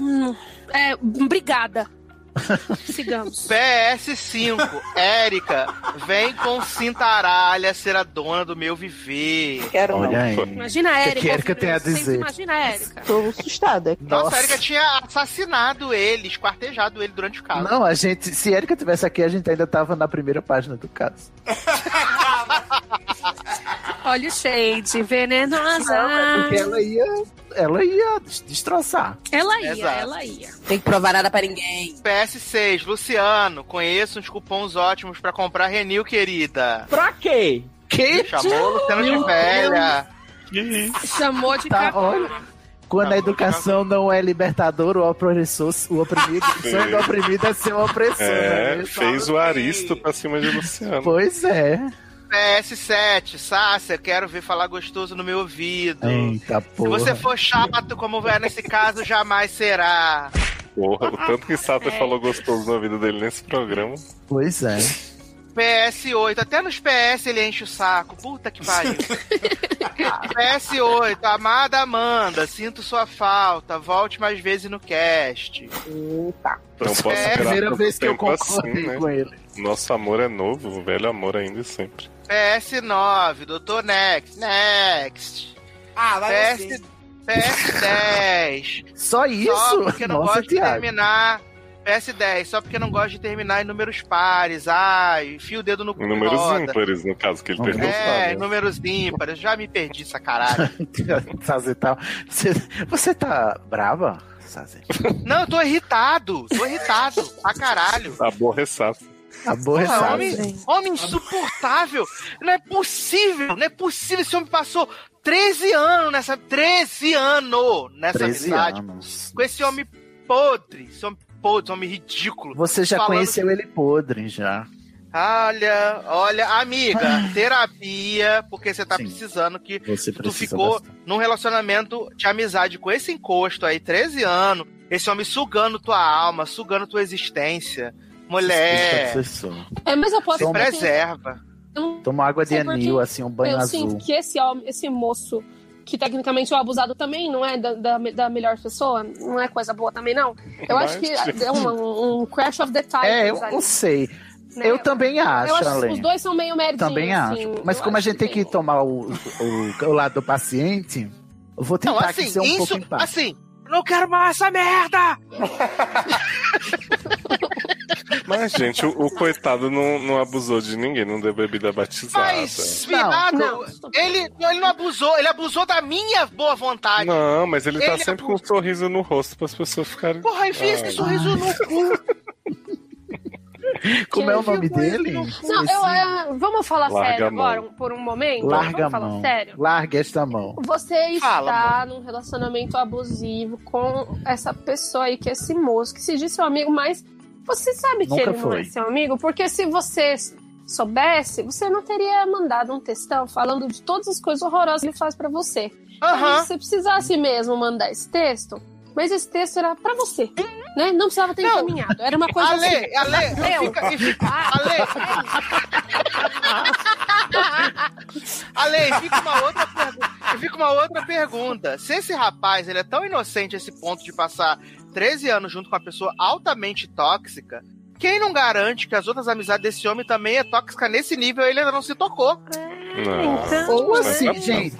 hum, é obrigada. [LAUGHS] Sigamos. PS5. Érica, vem com cintaralha ser a dona do meu viver. Quero Olha aí. Imagina a O que a ouvindo tem a dizer? Imagina a Erika. Tô assustada. Nossa, Nossa. a Erika tinha assassinado ele, esquartejado ele durante o caso. Não, a gente, se Erika tivesse aqui, a gente ainda tava na primeira página do caso. [LAUGHS] Olha o shade, venenosa. Não, é porque ela ia, ela ia des- destroçar. Ela ia, Exato. ela ia. Tem que provar nada pra ninguém. PS6, Luciano, conheço uns cupons ótimos pra comprar Renil, querida. Pra quê? Que? Chamou o Luciano de velha. Que isso? Chamou de Tá. Quando a educação não é libertador, o opressor, o oprimido, o sonho do oprimido é ser o opressor. É, né? fez o Aristo pra cima de Luciano. Pois é. PS7, Sácia, quero ver falar gostoso no meu ouvido. Eita Se porra. você for chato como é nesse caso, jamais será. Porra, o tanto que Sato falou gostoso na vida dele nesse programa. Pois é. PS8, até nos PS ele enche o saco. Puta que pariu. [LAUGHS] PS8, amada Amanda, sinto sua falta. Volte mais vezes no cast. Não posso É a primeira vez que eu concordei assim, né? com ele. Nosso amor é novo, o velho amor ainda e sempre. PS9, Doutor Next. Next. Ah, vai PS, você. PS10. Só isso? Só porque não Nossa, gosto de terminar. PS10, só porque não gosto de terminar em números pares. Ai, fio o dedo no cu. Em números roda. ímpares, no caso, que ele Números perdeu. É, em números ímpares. Já me perdi essa caralho. [LAUGHS] Sazer tal. Você, você tá brava, Sazer? não, eu tô irritado. Tô irritado. A caralho. Aborreçado. Aborreçado. Porra, homem, homem insuportável. Não é possível. Não é possível. Esse homem passou 13 anos nessa. 13 anos nessa 13 amizade. anos. Com esse homem podre. Esse homem podre, esse homem ridículo. Você já conheceu ele podre, já. Olha, olha, amiga, [LAUGHS] terapia, porque você tá Sim. precisando que Você tu precisa ficou bastante. num relacionamento de amizade com esse encosto aí, 13 anos, esse homem sugando tua alma, sugando tua existência. Mulher. É, mas eu posso se Toma. preserva. Toma água de anil, assim, um banho eu azul. sinto que esse homem, esse moço, que tecnicamente é o abusado também, não é da, da, da melhor pessoa, não é coisa boa também, não. Eu Mas, acho que tipo- é um, um crash of the titans É, eu ali, não sei. né? Eu também acho, Eu acho que Além. os dois são meio merdinhos. Também acho. assim, Mas eu como a acho gente tem que tomar o, o, o lado do paciente, Eu vou tentar Não, assim, ser um pouco isso, empático. assim, não quero mais essa merda! [LAUGHS] Mas, gente, o, o coitado não, não abusou de ninguém, não deu bebida batizada. Mas, viado, ele, ele não abusou, ele abusou da minha boa vontade. Não, mas ele tá Ele sempre com um sorriso no rosto para as pessoas ficarem. Porra, enfia esse sorriso no cu. [LAUGHS] Como é o nome dele? Não, eu, é, vamos falar Larga sério a agora, um- por um momento? Larga a vamos falar mão. sério? Larga esta mão. Você Fala, está num relacionamento abusivo com essa pessoa aí, que é esse moço, que se diz seu amigo, mas você sabe que Nunca ele não foi. é seu amigo, porque se você soubesse, você não teria mandado um textão falando de todas as coisas horrorosas que ele faz pra você. Talvez Se você precisasse mesmo mandar esse texto, mas esse texto era pra você, né? Não precisava ter encaminhado. Era uma coisa Ale, assim. Ale, [LAUGHS] e Eu. fica, fica, Ale, [LAUGHS] Ale, fica uma outra pergunta. Fica uma outra pergunta. Se esse rapaz ele é tão inocente a esse ponto de passar 13 anos junto com uma pessoa altamente tóxica, quem não garante que as outras amizades desse homem também é tóxica nesse nível e ele ainda não se tocou? Não. Ou assim, tá gente,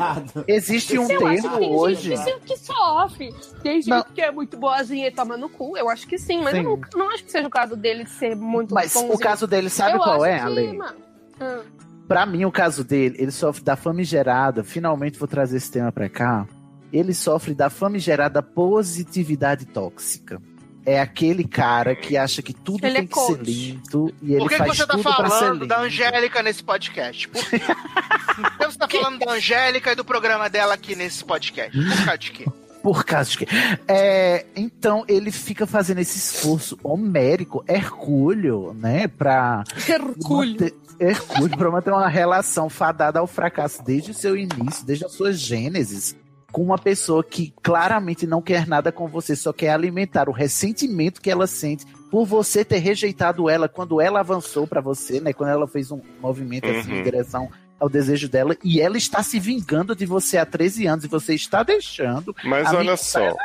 existe um eu acho termo que tem hoje. gente que, sofre. Tem gente Não. que é muito boazinha e toma no cu. Eu acho que sim, mas Sim. eu não, não acho que seja o caso dele de ser muito Mas o bonzinho. caso dele, sabe Eu qual acho é, que, Ale? mano, ah, Pra mim, o caso dele, ele sofre da famigerada. Finalmente vou trazer esse tema pra cá. Ele sofre da famigerada positividade tóxica. É aquele cara que acha que tudo Ele tem é que ser lindo e ele Por que, que faz você tá tudo pra ser falando da Angélica nesse podcast? Por, Por que [LAUGHS] você tá falando da Angélica e do programa dela aqui nesse podcast? Por causa de quê? Por causa de quê? É, então ele fica fazendo esse esforço homérico, hercúleo, né? Pra. Hercúleo. Hercúleo, pra manter uma relação fadada ao fracasso desde o seu início, desde a sua gênesis, com uma pessoa que claramente não quer nada com você, só quer alimentar o ressentimento que ela sente por você ter rejeitado ela quando ela avançou pra você, né? Quando ela fez um movimento assim Uhum. em direção ao desejo dela e ela está se vingando de você há 13 anos e você está deixando. Mas olha só,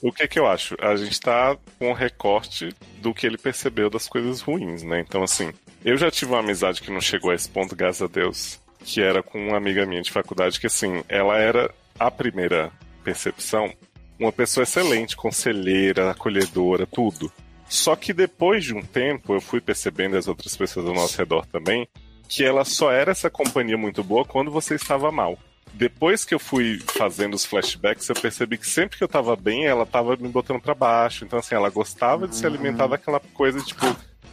o que que eu acho? A gente tá com um recorte do que ele percebeu das coisas ruins, né? Então, assim, eu já tive uma amizade que não chegou a esse ponto, graças a Deus, que era com uma amiga minha de faculdade, que assim, ela era a primeira percepção, uma pessoa excelente, conselheira, acolhedora, tudo. Só que depois de um tempo, eu fui percebendo e as outras pessoas ao nosso redor também, que ela só era essa companhia muito boa quando você estava mal. Depois que eu fui fazendo os flashbacks, eu percebi que sempre que eu tava bem, ela tava me botando pra baixo. Então, assim, ela gostava de se alimentar daquela coisa, tipo,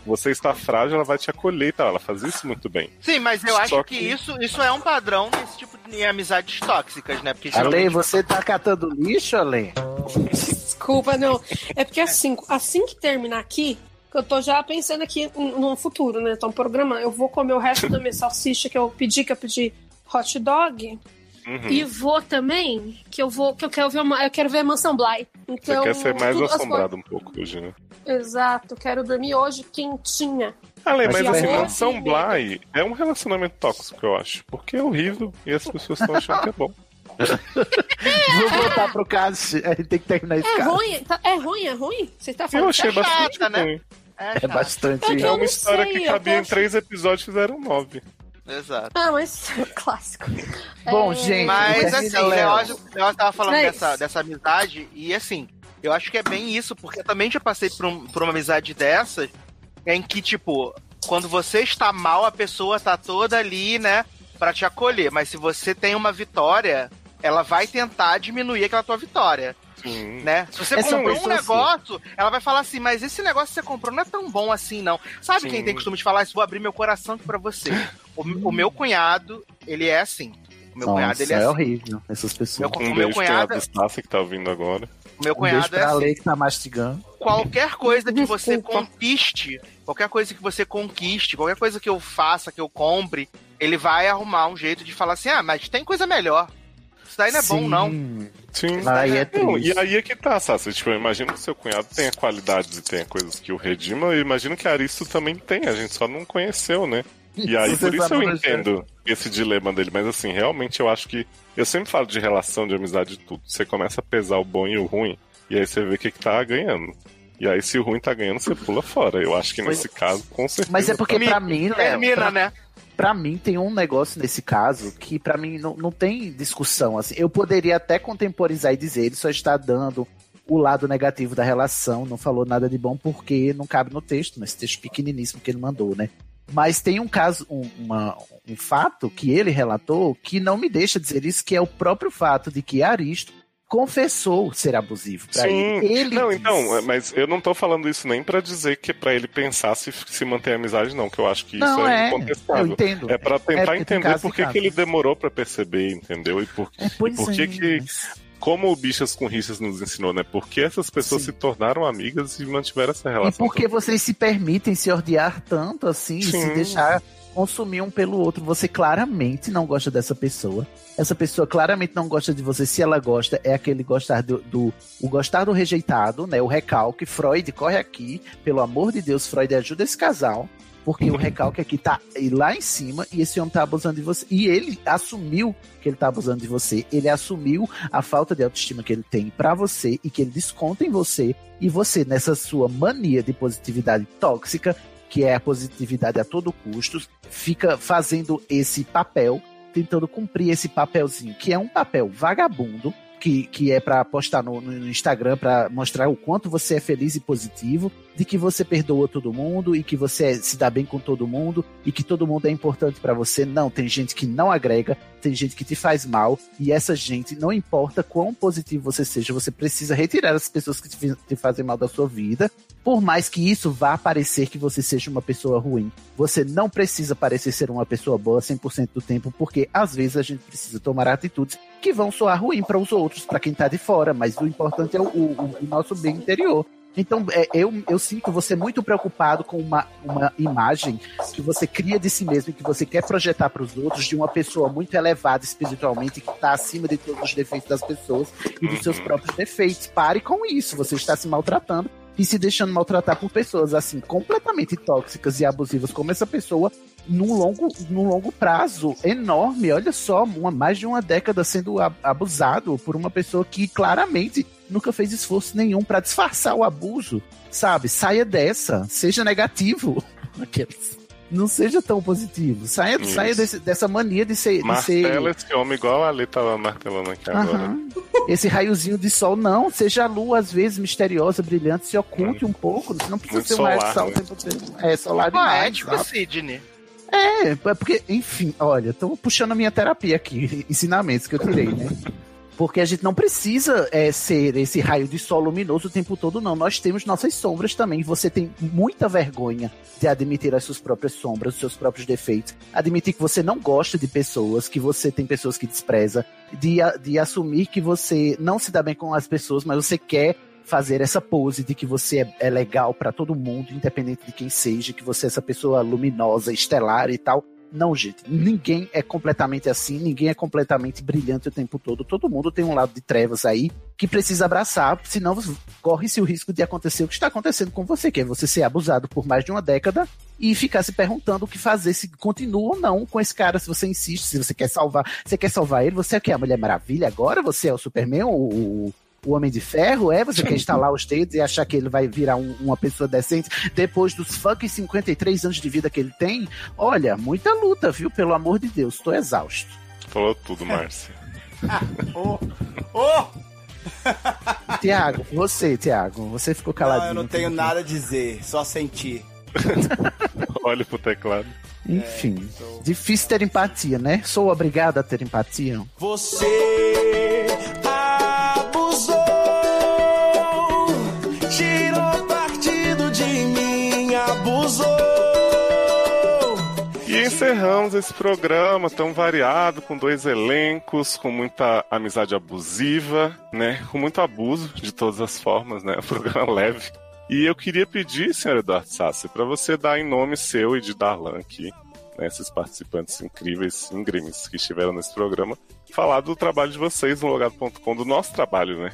você está frágil, ela vai te acolher e tal. Ela fazia isso muito bem. Sim, mas eu acho que, que- isso, isso é um padrão nesse tipo de amizades tóxicas, né? Porque Ale, geralmente- você tá catando lixo, Ale? Desculpa, não. É porque assim, assim que terminar aqui, que eu tô já pensando aqui no no futuro, né? Tô programando. Eu vou comer o resto da minha salsicha que eu pedi, que eu pedi hot dog. Uhum. E vou também, que eu vou, que eu quero ver uma, eu quero ver a Mansão Bly. Você Então, quer ser mais as assombrado um pouco hoje, né? Exato, quero dormir hoje quentinha. Ale, mas De assim, Mansão Bly é um relacionamento tóxico, eu acho. Porque é horrível e as pessoas estão achando que é bom. [LAUGHS] Vou voltar pro caso. A gente tem que terminar esse É caso. ruim, tá- é ruim, é ruim? Você tá falando Eu achei que é bastante chata, né? ruim. É bastante. É que eu É uma história sei, que cabia em três episódios fizeram nove. Exato. Ah, mas é [LAUGHS] clássico. Bom, É, gente, Mas assim, Léo. Leózio, Leózio tava falando É dessa, dessa amizade, e assim, eu acho que é bem isso, porque eu também já passei por, um- por uma amizade dessas, em que, tipo, quando você está mal, a pessoa tá toda ali, né, pra te acolher. Mas se você tem uma vitória, ela vai tentar diminuir aquela tua vitória. Sim. Né? Se você Essa comprou um pessoa, negócio, ela vai falar assim, mas esse negócio que você comprou não é tão bom assim, não. Sabe quem Sim. tem costume de falar isso? Vou abrir meu coração aqui pra você. [LAUGHS] O, o meu cunhado, ele é assim. O meu cunhado, Nossa, ele é, é assim. horrível, essas pessoas. Meu- Um O meu beijo cunhado- pra Estácia que tá ouvindo agora. O meu Um beijo cunhado é pra assim. Ale que tá mastigando. Qualquer coisa que você conquiste, qualquer coisa que você conquiste, qualquer coisa que eu faça, que eu compre, ele vai arrumar um jeito de falar assim: ah, mas tem coisa melhor. Isso daí não é bom, não. Sim. Aí é Não, e aí é que tá, Sassi. Tipo, eu imagino que seu cunhado tenha qualidades e tenha coisas que o redimam. Eu imagino que a Aristo também tem, a gente só não conheceu, né? E aí, por isso eu é. entendo esse dilema dele. Mas assim, realmente eu acho que. Eu sempre falo de relação, de amizade e tudo. Você começa a pesar o bom e o ruim, e aí você vê o que, que tá ganhando. E aí, se o ruim tá ganhando, você pula fora. Eu acho que nesse caso, com certeza. Mas é porque tá. pra mim, Léo, Termina, pra, né? pra mim tem um negócio nesse caso que pra mim não, não tem discussão. Assim, eu poderia até contemporizar e dizer, ele só está dando o lado negativo da relação, não falou nada de bom porque não cabe no texto, nesse texto pequeniníssimo que ele mandou, né? Mas tem um caso, um, uma- um fato que ele relatou que não me deixa dizer isso, que é o próprio fato de que Aristo confessou ser abusivo Sim. ele. Ele não, disse. então, mas eu não tô falando isso nem pra dizer que é pra ele pensar se, se manter a amizade, não, que eu acho que isso Não, é, é, incontestável. eu entendo. É pra É tentar porque tem entender por que, que ele demorou pra perceber, entendeu? E por, É, e por que é, que. Como o Bichas com Rixas nos ensinou, né? Porque essas pessoas se tornaram amigas e mantiveram essa E relação. por que vocês se permitem se odiar tanto assim e se Sim. deixar consumir um pelo outro? Você claramente não gosta dessa pessoa. Essa pessoa claramente não gosta de você. Se ela gosta, é aquele gostar do, do- o gostar do rejeitado, né? O recalque. Freud corre aqui. Pelo amor de Deus, Freud ajuda esse casal. Porque o recalque aqui tá lá em cima e esse homem tá abusando de você. E ele assumiu que ele tá abusando de você. Ele assumiu a falta de autoestima que ele tem pra você e que ele desconta em você. E você, nessa sua mania de positividade tóxica, que é a positividade a todo custo, fica fazendo esse papel, tentando cumprir esse papelzinho, que é um papel vagabundo, que, que é pra postar no, no Instagram pra mostrar o quanto você é feliz e positivo, de que você perdoa todo mundo e que você se dá bem com todo mundo e que todo mundo é importante pra você. Não, tem gente que não agrega, tem gente que te faz mal e essa gente, não importa quão positivo você seja, você precisa retirar as pessoas que te, fazem mal da sua vida, por mais que isso vá parecer que você seja uma pessoa ruim. Você não precisa parecer ser uma pessoa boa 100% do tempo, porque às vezes a gente precisa tomar atitudes que vão soar ruim para os outros, para quem tá de fora, mas o importante é o, o- o nosso bem interior. Então, é, eu, eu sinto você muito preocupado com uma, uma imagem que você cria de si mesmo e que você quer projetar para os outros de uma pessoa muito elevada espiritualmente, que está acima de todos os defeitos das pessoas e dos seus próprios defeitos. Pare com isso, você está se maltratando e se deixando maltratar por pessoas assim completamente tóxicas e abusivas como essa pessoa num longo, num longo prazo enorme. Olha só, uma, mais de uma década sendo abusado por uma pessoa que claramente nunca fez esforço nenhum para disfarçar o abuso, sabe? Saia dessa, seja negativo. [LAUGHS] Aqueles. Não seja tão positivo. Saia, Isso. saia desse- dessa mania de ser. De ser Martela esse homem igual a Ali tava martelando aqui agora. Esse raiozinho de sol, não. Seja a lua, às vezes, misteriosa, brilhante, se oculte um pouco. Você não precisa Muito ser um raio de solar, sol o né? tempo todo. É, solar demais. Poético, sabe? Sidney. É, é porque, enfim, olha, tô puxando a minha terapia aqui, [LAUGHS] ensinamentos que eu tirei, né? Porque a gente não precisa é, ser esse raio de sol luminoso o tempo todo, não. Nós temos nossas sombras também. Você tem muita vergonha de admitir as suas próprias sombras, os seus próprios defeitos. Admitir que você não gosta de pessoas, que você tem pessoas que despreza. De, de assumir que você não se dá bem com as pessoas, mas você quer fazer essa pose de que você é, é legal pra todo mundo, independente de quem seja, que você é essa pessoa luminosa, estelar e tal. Não, gente, ninguém é completamente assim, ninguém é completamente brilhante o tempo todo. Todo mundo tem um lado de trevas aí que precisa abraçar, senão corre-se o risco de acontecer o que está acontecendo com você, que é você ser abusado por mais de uma década e ficar se perguntando o que fazer, se continua ou não com esse cara, se você insiste, se você quer salvar, você quer salvar ele, você é o que? A Mulher Maravilha agora? Você é o Superman, o, o, Homem de Ferro? É? Você quer instalar os dedos e achar que ele vai virar um- uma pessoa decente depois dos fucking 53 anos de vida que ele tem? Olha, muita luta, viu? Pelo amor de Deus, tô exausto. Falou tudo, Márcia. Ô, ô! [LAUGHS] Tiago, você, Tiago, você ficou Não, caladinho. eu não tenho nada a dizer, só sentir. [LAUGHS] Olha pro teclado. Enfim, difícil ter empatia, né? Sou obrigado a ter empatia. Você abusou, tirou partido de mim, abusou. E encerramos esse programa tão variado, com dois elencos, com muita amizade abusiva, né? Com muito abuso de todas as formas, né? [LAUGHS] Um programa leve. E eu queria pedir, senhor Eduardo Sassi, para você dar em nome seu e de Darlan aqui, né, esses participantes incríveis, íngremes que estiveram nesse programa, falar do trabalho de vocês no logado.com, do nosso trabalho, né?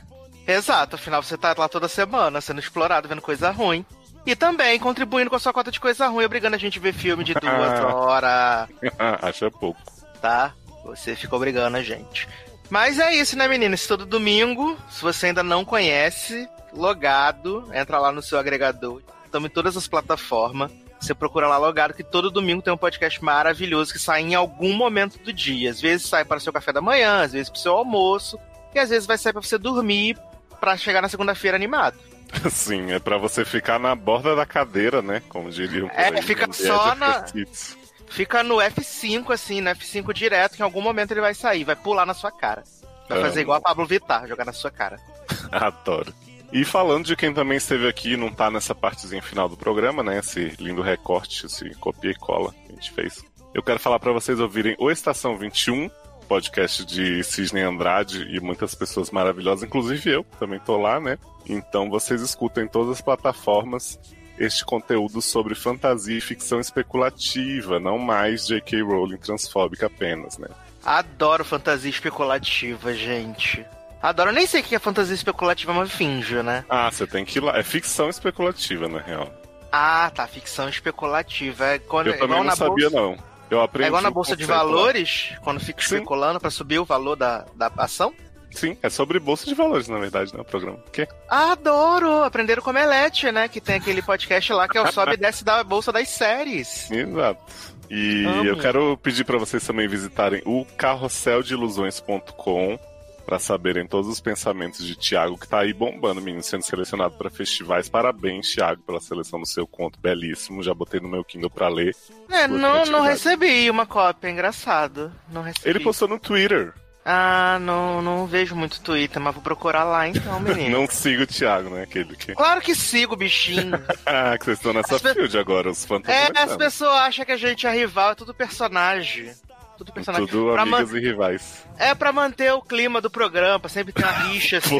Exato, afinal você tá lá toda semana, sendo explorado, vendo coisa ruim. E também contribuindo com a sua cota de coisa ruim, obrigando a gente a ver filme de duas [LAUGHS] horas, [LAUGHS] Acha pouco. tá? Você fica obrigando a gente. Mas é isso, né, meninas? Todo domingo, se você ainda não conhece, logado, entra lá no seu agregador. Estamos em todas as plataformas. Você procura lá logado que todo domingo tem um podcast maravilhoso que sai em algum momento do dia. Às vezes sai para o seu café da manhã, às vezes para o seu almoço, e às vezes vai sair para você dormir para chegar na segunda-feira animado. [LAUGHS] Sim, é pra você ficar na borda da cadeira, né? Como diriam. É, aí, fica no só Edge na-. Fica no F5, assim, no F5 direto, que em algum momento ele vai sair, vai pular na sua cara. Vai Amo. fazer igual a Pablo Vittar, jogar na sua cara. [LAUGHS] Adoro. E falando de quem também esteve aqui e não tá nessa partezinha final do programa, né? Esse lindo recorte, esse copia e cola que a gente fez. Eu quero falar pra vocês ouvirem o Estação 21, podcast de Cisne Andrade e muitas pessoas maravilhosas, inclusive eu, também tô lá, né? Então vocês escutam em todas as plataformas este conteúdo sobre fantasia e ficção especulativa, não mais J.K. Rowling transfóbica apenas, né? Adoro fantasia especulativa, gente. Adoro, nem sei o que é fantasia especulativa, mas finjo, né? Ah, você tem que ir lá. É ficção especulativa, na real. Ah, tá, ficção especulativa. É quando, Eu é também não sabia, bolsa, não. Eu aprendi É igual na bolsa de conceito lá. valores, quando fica especulando pra subir o valor da, da ação? Sim, é sobre bolsa de valores, na verdade, né? O programa. O quê? Adoro! Aprenderam com Melete, né? Que tem aquele podcast lá que é o sobe e [LAUGHS] desce da bolsa das séries. Exato. E Amo. eu quero pedir pra vocês também visitarem o carrosseldeilusões.com para saberem todos os pensamentos de Tiago, que tá aí bombando, menino, sendo selecionado para festivais. Parabéns, Tiago, pela seleção do seu conto belíssimo. Já botei no meu Kindle pra ler. É, não, não recebi uma cópia, engraçado. Não recebi. Ele postou no Twitter. Ah, não, não vejo muito Twitter, mas vou procurar lá então, [LAUGHS] menino. Não siga o Thiago, né? Aquele que. Claro que sigo, bichinho. [LAUGHS] Ah, que vocês estão nessa As pe- field agora, os tão É, as pessoas acham que a gente é rival, é tudo personagem. Tudo personagem. Tudo Pra amigas man- e rivais. É pra manter o clima do programa, pra sempre ter uma rixa [LAUGHS] assim.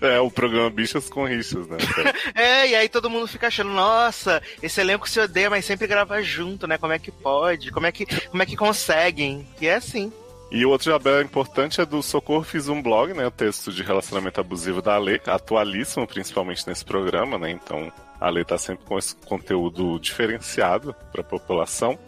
É o programa Bichas com Rixas, né? [LAUGHS] É, e aí todo mundo fica achando, nossa, esse elenco se odeia, mas sempre grava junto, né? Como é que pode? Como é que, como é que conseguem? E é assim. E o outro jabé importante é do Socorro Fiz um Blog, né? O texto de relacionamento abusivo da Ale, atualíssimo, principalmente nesse programa, né? Então a Ale tá sempre com esse conteúdo diferenciado pra população.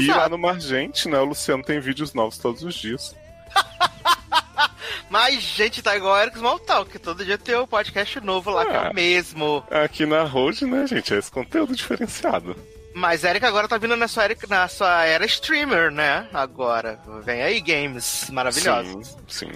E lá no Margente, né? O Luciano tem vídeos novos todos os dias. [LAUGHS] Mas, gente, tá igual o Eric Smalltalk, que todo dia tem um podcast novo lá, que é Ah. o mesmo. Aqui na Road, né, gente? É esse conteúdo diferenciado. Mas Eric agora tá vindo na sua, era, na sua era streamer, né? Agora. Vem aí games maravilhosos. Sim, sim.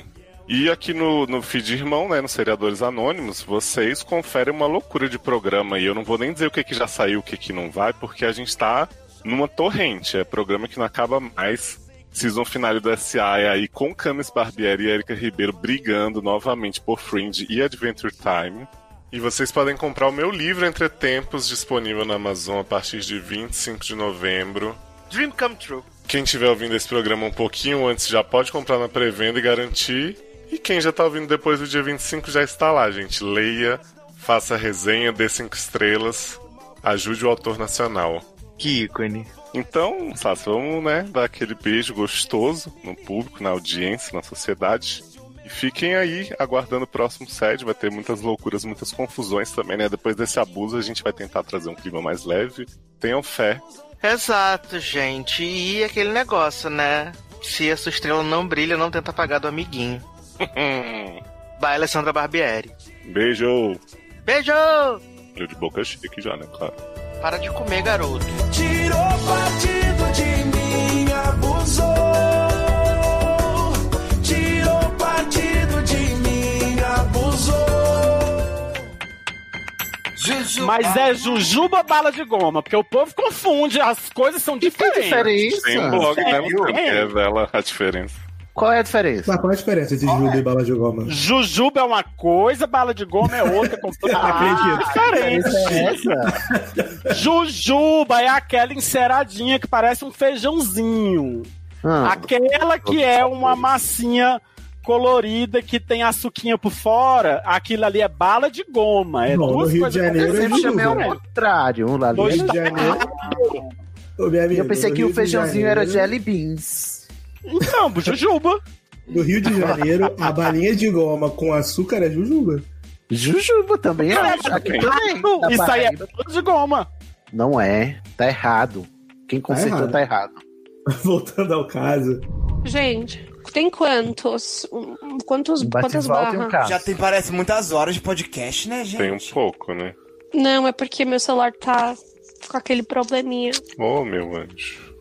E aqui no, no feed irmão, né, nos Seriadores Anônimos, vocês conferem uma loucura de programa e eu não vou nem dizer o que, que já saiu, o que, que não vai, porque a gente tá numa torrente. É programa que não acaba mais. Season finale do SA é aí com Camis Barbieri e Erika Ribeiro brigando novamente por Fringe e Adventure Time. E vocês podem comprar o meu livro Entre Tempos, disponível na Amazon a partir de 25 de novembro. Dream come true. Quem estiver ouvindo esse programa um pouquinho antes já pode comprar na pré-venda e garantir. E quem já tá ouvindo depois do dia 25 já está lá, gente. Leia, faça resenha, dê cinco estrelas, ajude o autor nacional. Que ícone. Então, Sassi, vamos, né, dar aquele beijo gostoso no público, na audiência, na sociedade. E fiquem aí aguardando o próximo set. Vai ter muitas loucuras, muitas confusões também, né? Depois desse abuso, a gente vai tentar trazer um clima mais leve. Tenham fé. Exato, gente. E aquele negócio, né? Se a sua estrela não brilha, não tenta apagar do amiguinho. [LAUGHS] Vai, Alessandra Barbieri. Beijo! Beijo! Eu de boca chique já, né? Claro. Para de comer, garoto. Tirou partido de mim, abusou. Tirou partido de mim, abusou. Mas é jujuba ou bala de goma? Porque o povo confunde, as coisas são diferentes. diferença? Tem um blog, né, Sério? Luciano, que revela a diferença. Qual é a diferença? Mas qual é a diferença entre Juba e bala de goma? Jujuba é uma coisa, bala de goma é outra, completamente [LAUGHS] Acredito. diferente. essa? Jujuba é aquela enceradinha que parece um feijãozinho. Ah, Aquela que é uma massinha colorida que tem a suquinha por fora, aquilo ali é bala de goma. É Não, no duas Rio de Janeiro eu é chamei ao jujuba. contrário. Um lá No ali. Rio de Janeiro. Ô, minha amiga, eu pensei no que o feijãozinho era jelly beans. Então, jujuba. No Rio de Janeiro, a [LAUGHS] balinha de goma com açúcar é jujuba. Jujuba também acho. Aqui também. Isso aí é bala de goma. Não é. Tá errado. Quem consertou errado. tá errado. [LAUGHS] Voltando ao caso. Gente, Tem quantos? Um, Quantos, Um quantas um barras? carro. Já tem, parece, muitas horas de podcast, né, gente? Tem um pouco, né? Não, é porque meu celular tá com aquele probleminha. Ô, meu anjo.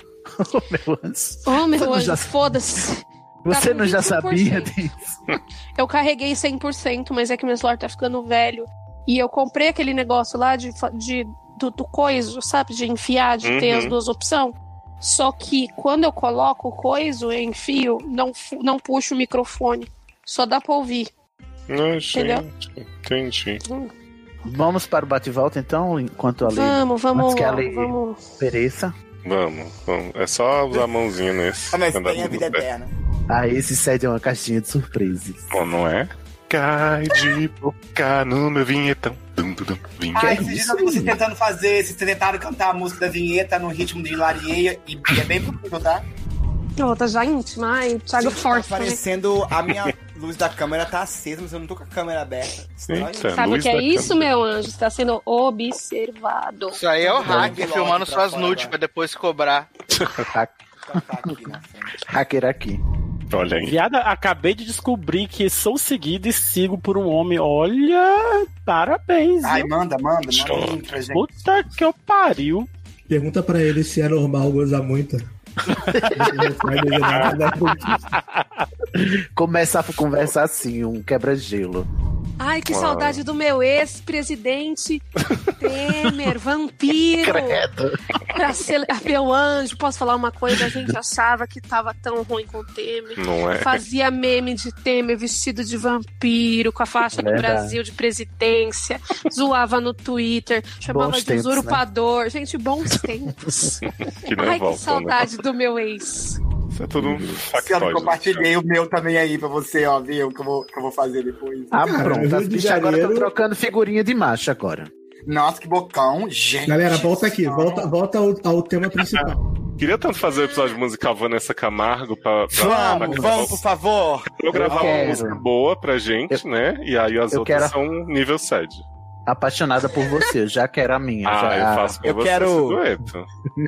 Meu anjo. Oh, meu anjo, já- foda-se. Você Tá não já 25%. sabia disso? [LAUGHS] Eu carreguei 100%, mas é que meu celular tá ficando velho. E eu comprei aquele negócio lá de, de do, do coiso, sabe? De enfiar, de ter Uhum. as duas opções. Só que quando eu coloco o coiso, eu enfio, não, não puxo o microfone. Só dá pra ouvir. Não, Entendeu? gente. Entendi. Vamos para o bate-volta, então, enquanto a lei. Vamos, vamos, antes que a lei vamos. pereça. Vamos, vamos. É só usar a mãozinha nesse. Ah, mas tem a vida bem. eterna. Ah, esse sede é uma caixinha de surpresas. Bom, não é? Cai de boca no meu vinhetão. Dum, dum, dum, vinhetão. Ah, é esses dias eu vi você menino? tentando fazer, vocês tentaram cantar a música da vinheta no ritmo de Larieia e é bem possível, tá? Tá já íntima. Ai, Thiago Gente, tá Forte. né? parecendo a minha [LAUGHS] luz da câmera tá acesa, mas eu não tô com a câmera aberta. Eita, Sabe o que é isso, câmera. meu anjo? Você tá sendo observado. Isso aí é o hacker Vamos filmando suas nudes pra depois cobrar. Tá aqui na frente. Hacker aqui. Olha aí. Viada, acabei de descobrir que sou seguido e sigo por um homem. Olha, parabéns. Ai, viu? manda, manda, manda. Puta que eu pariu. Pergunta pra ele se é normal gozar muito. [LAUGHS] Começa a conversar assim, um quebra-gelo. Ai, que Uau. saudade do meu ex-presidente Temer, [LAUGHS] vampiro. Credo. Pra ser meu anjo, posso falar uma coisa? A gente achava que tava tão ruim com o Temer. Não é? Fazia meme de Temer vestido de vampiro, com a faixa do Verdade. Brasil de presidência, zoava no Twitter, chamava Bons de tempos, né? usurpador. Gente, bons [LAUGHS] tempos. Que Ai, que voltam, saudade do meu ex. É tudo um Eu compartilhei o meu também aí pra você, ó, viu? Que eu vou, que eu vou fazer depois. Ah, Cara, pronto. As de bichas agora estão trocando figurinha de macho agora. Nossa, que bocão, gente. Galera, volta aqui, volta, volta ao, ao tema principal. Queria tanto fazer o episódio musical Vanessa Camargo pra, pra, Vamos, pra- vamos, por favor. Eu gravar uma quero. música boa pra gente, né? E aí as eu outras quero- são nível sede. Apaixonada por você, eu [LAUGHS] já quero a minha. Ah, já. eu faço com Eu você quero- esse dueto.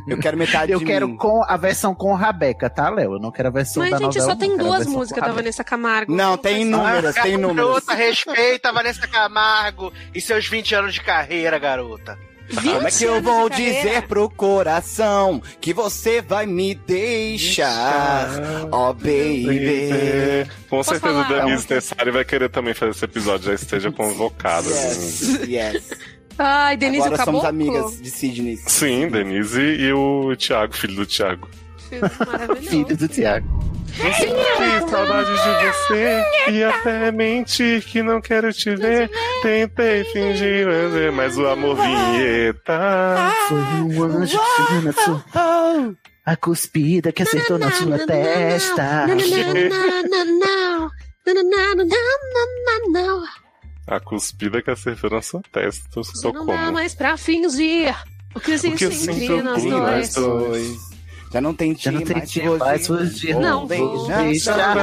Eu quero metade Eu de quero mim. com a versão com Rabeca, tá, Léo? Eu não quero a versão Mas, da gente, novela. só tem duas músicas da Rabeca. Vanessa Camargo. Não, tem inúmeras, tem inúmeras. Garota, respeita a Vanessa Camargo e seus 20 anos de carreira, garota. Como é que eu vou dizer pro coração que você vai me deixar? Oh, baby. Com certeza o? Denise Tessari vai querer também fazer esse episódio, já esteja convocado. assim. Yes, yes. Ai, Denise Agora acabou. somos amigas de Sidney. Sim, Denise e o Thiago, filho do Thiago. Maravilhoso. Filho do Tiago. Que saudade de você e até mentir que não quero te ver. Tentei fingir, mas- mas o amor vinheta. Foi um anjo que subiu na sua... A cuspida que acertou na sua testa. A cuspida que acertou na sua testa. Eu sou Não dá mais pra fingir o que existe que eu entre sinto nós por dois. Já não tem Já não tem mais dia mais fugir. Não vou deixar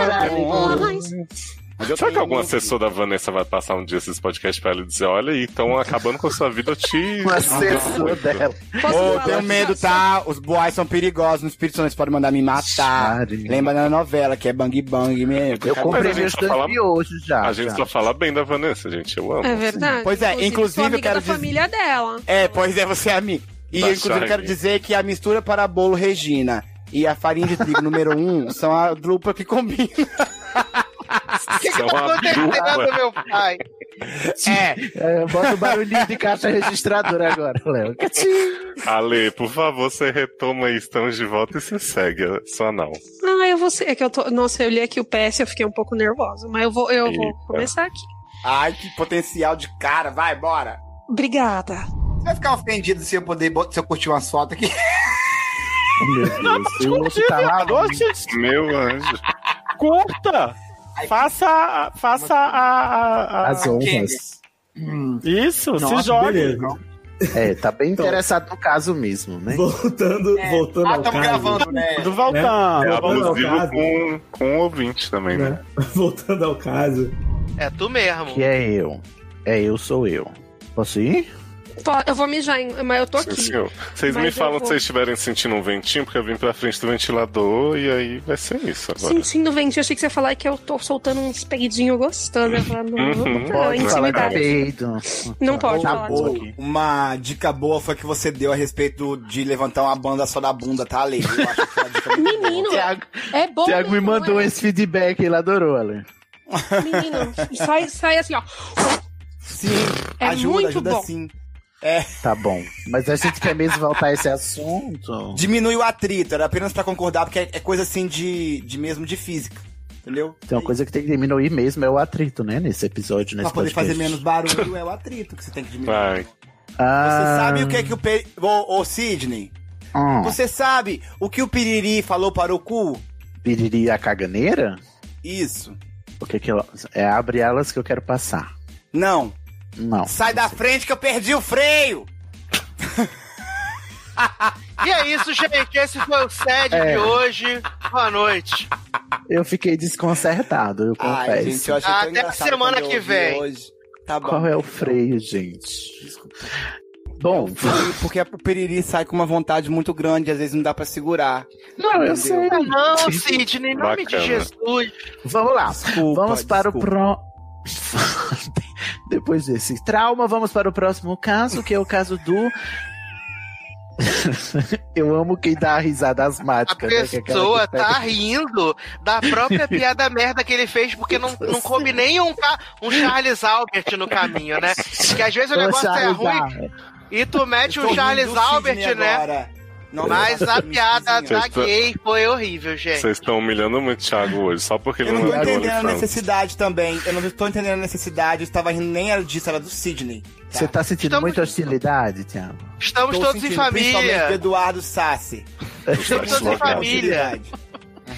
Será que algum assessor da Vanessa vai passar um dia esses podcasts pra ela e dizer: Olha, e estão acabando com a sua vida, eu te. O [LAUGHS] assessor dela. Ô, tenho medo, tá? Os boys são perigosos. No Espírito Santo eles podem mandar me matar. Lembra da novela, que é bang bang mesmo. Eu comprei meus fala- miojos já. A gente já. só fala bem da Vanessa, gente. Eu amo. É verdade. Pois é, inclusive, eu quero da dizer- família dela. É, pois é, você é amigo. E Da inclusive eu quero dizer que a mistura para bolo Regina e a farinha de trigo número um [LAUGHS] são a dupla que combina. São [LAUGHS] uma Acontecendo, dupla. meu pai. É, É, bota o barulhinho de caixa registradora agora, Léo. [LAUGHS] Ale, por favor, você retoma aí, estamos de volta e você segue. Só não. Ah, eu vou ser. É que eu tô. Nossa, eu li aqui o PS e eu fiquei um pouco nervosa. Mas eu vou, eu vou Eita. começar aqui. Ai, que potencial de cara. Vai, bora. Obrigada. Você vai ficar ofendido se eu poder se eu curtir uma foto aqui? [LAUGHS] Meu Deus, o osso tá lá. Meu anjo. curta! Faça, faça a, a- a- As honras. Isso, se Nossa, jogue. beleza. É, tá bem Então. interessado no caso mesmo, né? Voltando, voltando Ah, ao estamos caso. gravando, né? Tudo voltando. Né? É Voltando ao abusivo caso, com, com um ouvinte também, né? né? [LAUGHS] Voltando ao caso. É tu mesmo. Que é eu. É eu, sou eu. Posso ir? Eu vou mijar, mas eu tô Sim, aqui. senhor. Vocês me Mas eu falam vou- se vocês estiverem sentindo um ventinho, porque eu vim pra frente do ventilador e aí vai ser isso agora. Sentindo vento, eu achei que você ia falar que eu tô soltando uns peidinhos gostosos. Eu falava, não, Uhum. não, Pode intimidade. peido. Não pode Tá falar bom. disso aqui. Uma dica boa foi que você deu a respeito de levantar uma banda só da bunda, tá, Ale? Eu acho que foi uma dica muito boa. Menino, Tiago, é bom. Tiago me mandou é? esse feedback, ele adorou, Ale. Menino, sai, sai assim, ó. Sim, É ajuda, muito ajuda bom. sim. É, Tá bom. Mas a gente quer mesmo voltar a esse assunto. diminui o atrito, era apenas pra concordar, porque é, é coisa assim de, de mesmo de física. Entendeu? Tem uma coisa que tem que diminuir mesmo, é o atrito, né? Nesse episódio, nesse Pra poder podcast. fazer menos barulho é o atrito que você tem que diminuir. Vai. Ah, Você sabe o que é que o peri... Ô, ô Sidney, hum, você sabe o que o piriri falou para o cu? piriri a caganeira? Isso. O que que ela... É abre elas que eu quero passar. Não. Não. Sai da frente que eu perdi o freio! [LAUGHS] E é isso, gente. Esse foi o SED É. de hoje. Boa noite. Eu fiquei desconcertado, eu confesso. Ai, gente, eu Até engraçado semana eu que vem. Hoje. Tá bom. Qual é o freio, gente? Bom, Freio, Porque o piriri sai com uma vontade muito grande, às vezes não dá pra segurar. não, eu Entendeu? sei. Não, Sidney, em nome de Bacana. Jesus. Vamos lá. Desculpa, vamos para o desculpa. pro... [LAUGHS] Depois desse trauma, vamos para o próximo caso, que é o caso do. [LAUGHS] Eu amo quem dá a risada A asmática. né, que é pessoa pega- tá rindo da própria [LAUGHS] piada merda que ele fez, porque não, não coube nem um, um Charles Albert no caminho, né? Que às vezes o negócio é ruim e tu mete um Charles Albert, né? agora. Não, Mas não, a não, piada não, da tão- gay foi horrível, gente. Vocês estão humilhando muito o Thiago hoje, só porque ele Eu não tô é do entendendo a necessidade também. Eu não tô entendendo a necessidade. Eu estava rindo nem era disso, era do Sidney. Você tá sentindo Estamos- muita hostilidade, Thiago? Estamos Tô todos em sentindo, Principalmente do família. Eduardo Sassi. Estamos todos em família.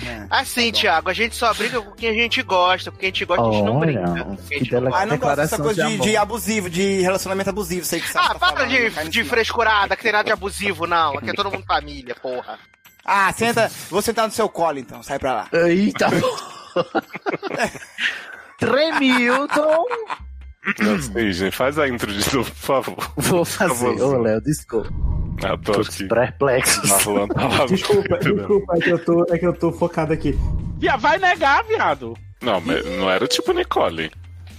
Uhum. Assim, Thiago, a gente só briga com quem a gente gosta, com quem a gente gosta, a gente não Olha, brinca. Com quem a que gente não dela- gosta. Ah, não gosto dessa coisa de de, de abusivo, de relacionamento abusivo. Sei que Sassi Ah, tá para cai de, de não. frescurada, que tem nada de abusivo, não. Aqui é todo mundo família, porra. Ah, senta. Vou sentar no seu colo então, sai pra lá. Eita, [LAUGHS] Tremilton! Sidney, faz a intro de novo, por favor. Vou fazer. Ô, Léo, desculpa. Ah, tô Todos aqui. perplexos. Marlon tá lá. Desculpa, desculpa, é que, eu tô, é que eu tô focado aqui. Via, vai negar, viado. Não, mas não era tipo Nicole.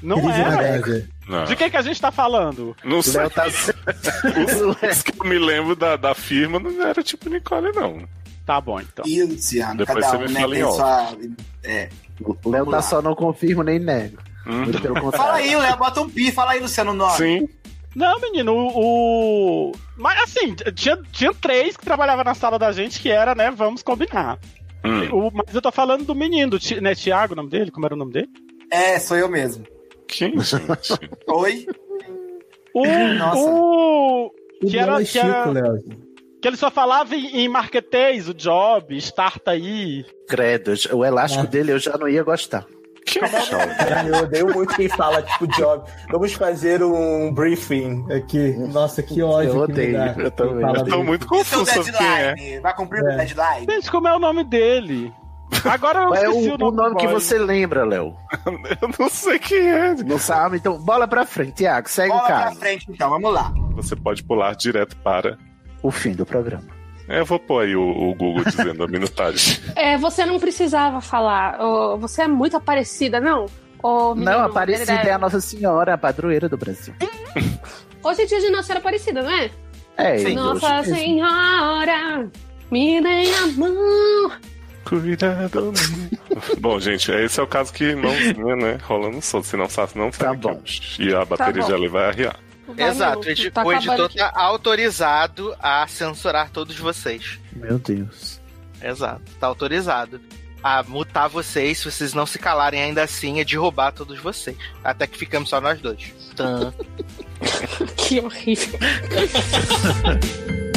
Não Crise é. nervosa. Não. De quem que a gente tá falando? Não O sei. [LAUGHS] Léo tá. Os que eu me lembro da, da firma não era tipo Nicole, não. Tá bom, então. E Luciano, Depois cada você um, me né, fala em sua... É. O Léo tá só não confirmo nem nego. Hum. Muito pelo contrário. Fala aí, Léo, bota um pi, fala aí, Luciano, nome. Sim. Não, menino, o. o- Mas assim, tinha, tinha três que trabalhavam na sala da gente que era, né? Vamos combinar. Hum. O- mas eu tô falando do menino, do Ti- né? Tiago, o nome dele? Como era o nome dele? É, sou eu mesmo. Quem? Oi? O. Nossa. o que, era, é que, era, que ele só falava em, em marketês, o job, starta aí. Credo, o elástico É. dele eu já não ia gostar. [LAUGHS] Cara, eu odeio muito quem fala, tipo, job. Vamos fazer um briefing aqui. Nossa, que ódio. Eu que odeio, eu também. Eu tô briefing. muito Esse é o confuso sobre quem é. Vai cumprir o É. deadline? Gente, como é o nome dele? Agora eu é o, o nome, o nome que você lembra, Léo? [LAUGHS] Eu não sei quem é. Não sabe? Então, bola pra frente, Tiago. Segue Bola o pra caso. frente, então, vamos lá. Você pode pular direto para. O fim do programa. É, Eu vou pôr aí o, o Google dizendo a minutagem. [LAUGHS] É, você não precisava falar. você é muito parecida, não? Menino, não, Aparecida é a Nossa Senhora, a padroeira do Brasil. [LAUGHS] Hoje é dia de Nossa Senhora Aparecida, não é? É, ele Nossa hoje mesmo. Senhora, me dê a mão. Cuidado. bom, gente, esse é o caso que mãozinha, né? Rolando solto, senão Sassi não Tá sai. bom. E a bateria bom. já vai arriar. Vai, Exato, Manu, o edi- tá o editor aqui. tá autorizado a censurar todos vocês. Meu Deus. Exato, tá autorizado. A mutar vocês, se vocês não se calarem ainda assim, é derrubar todos vocês. Até que ficamos só nós dois. Tã. [LAUGHS] Que horrível. [LAUGHS]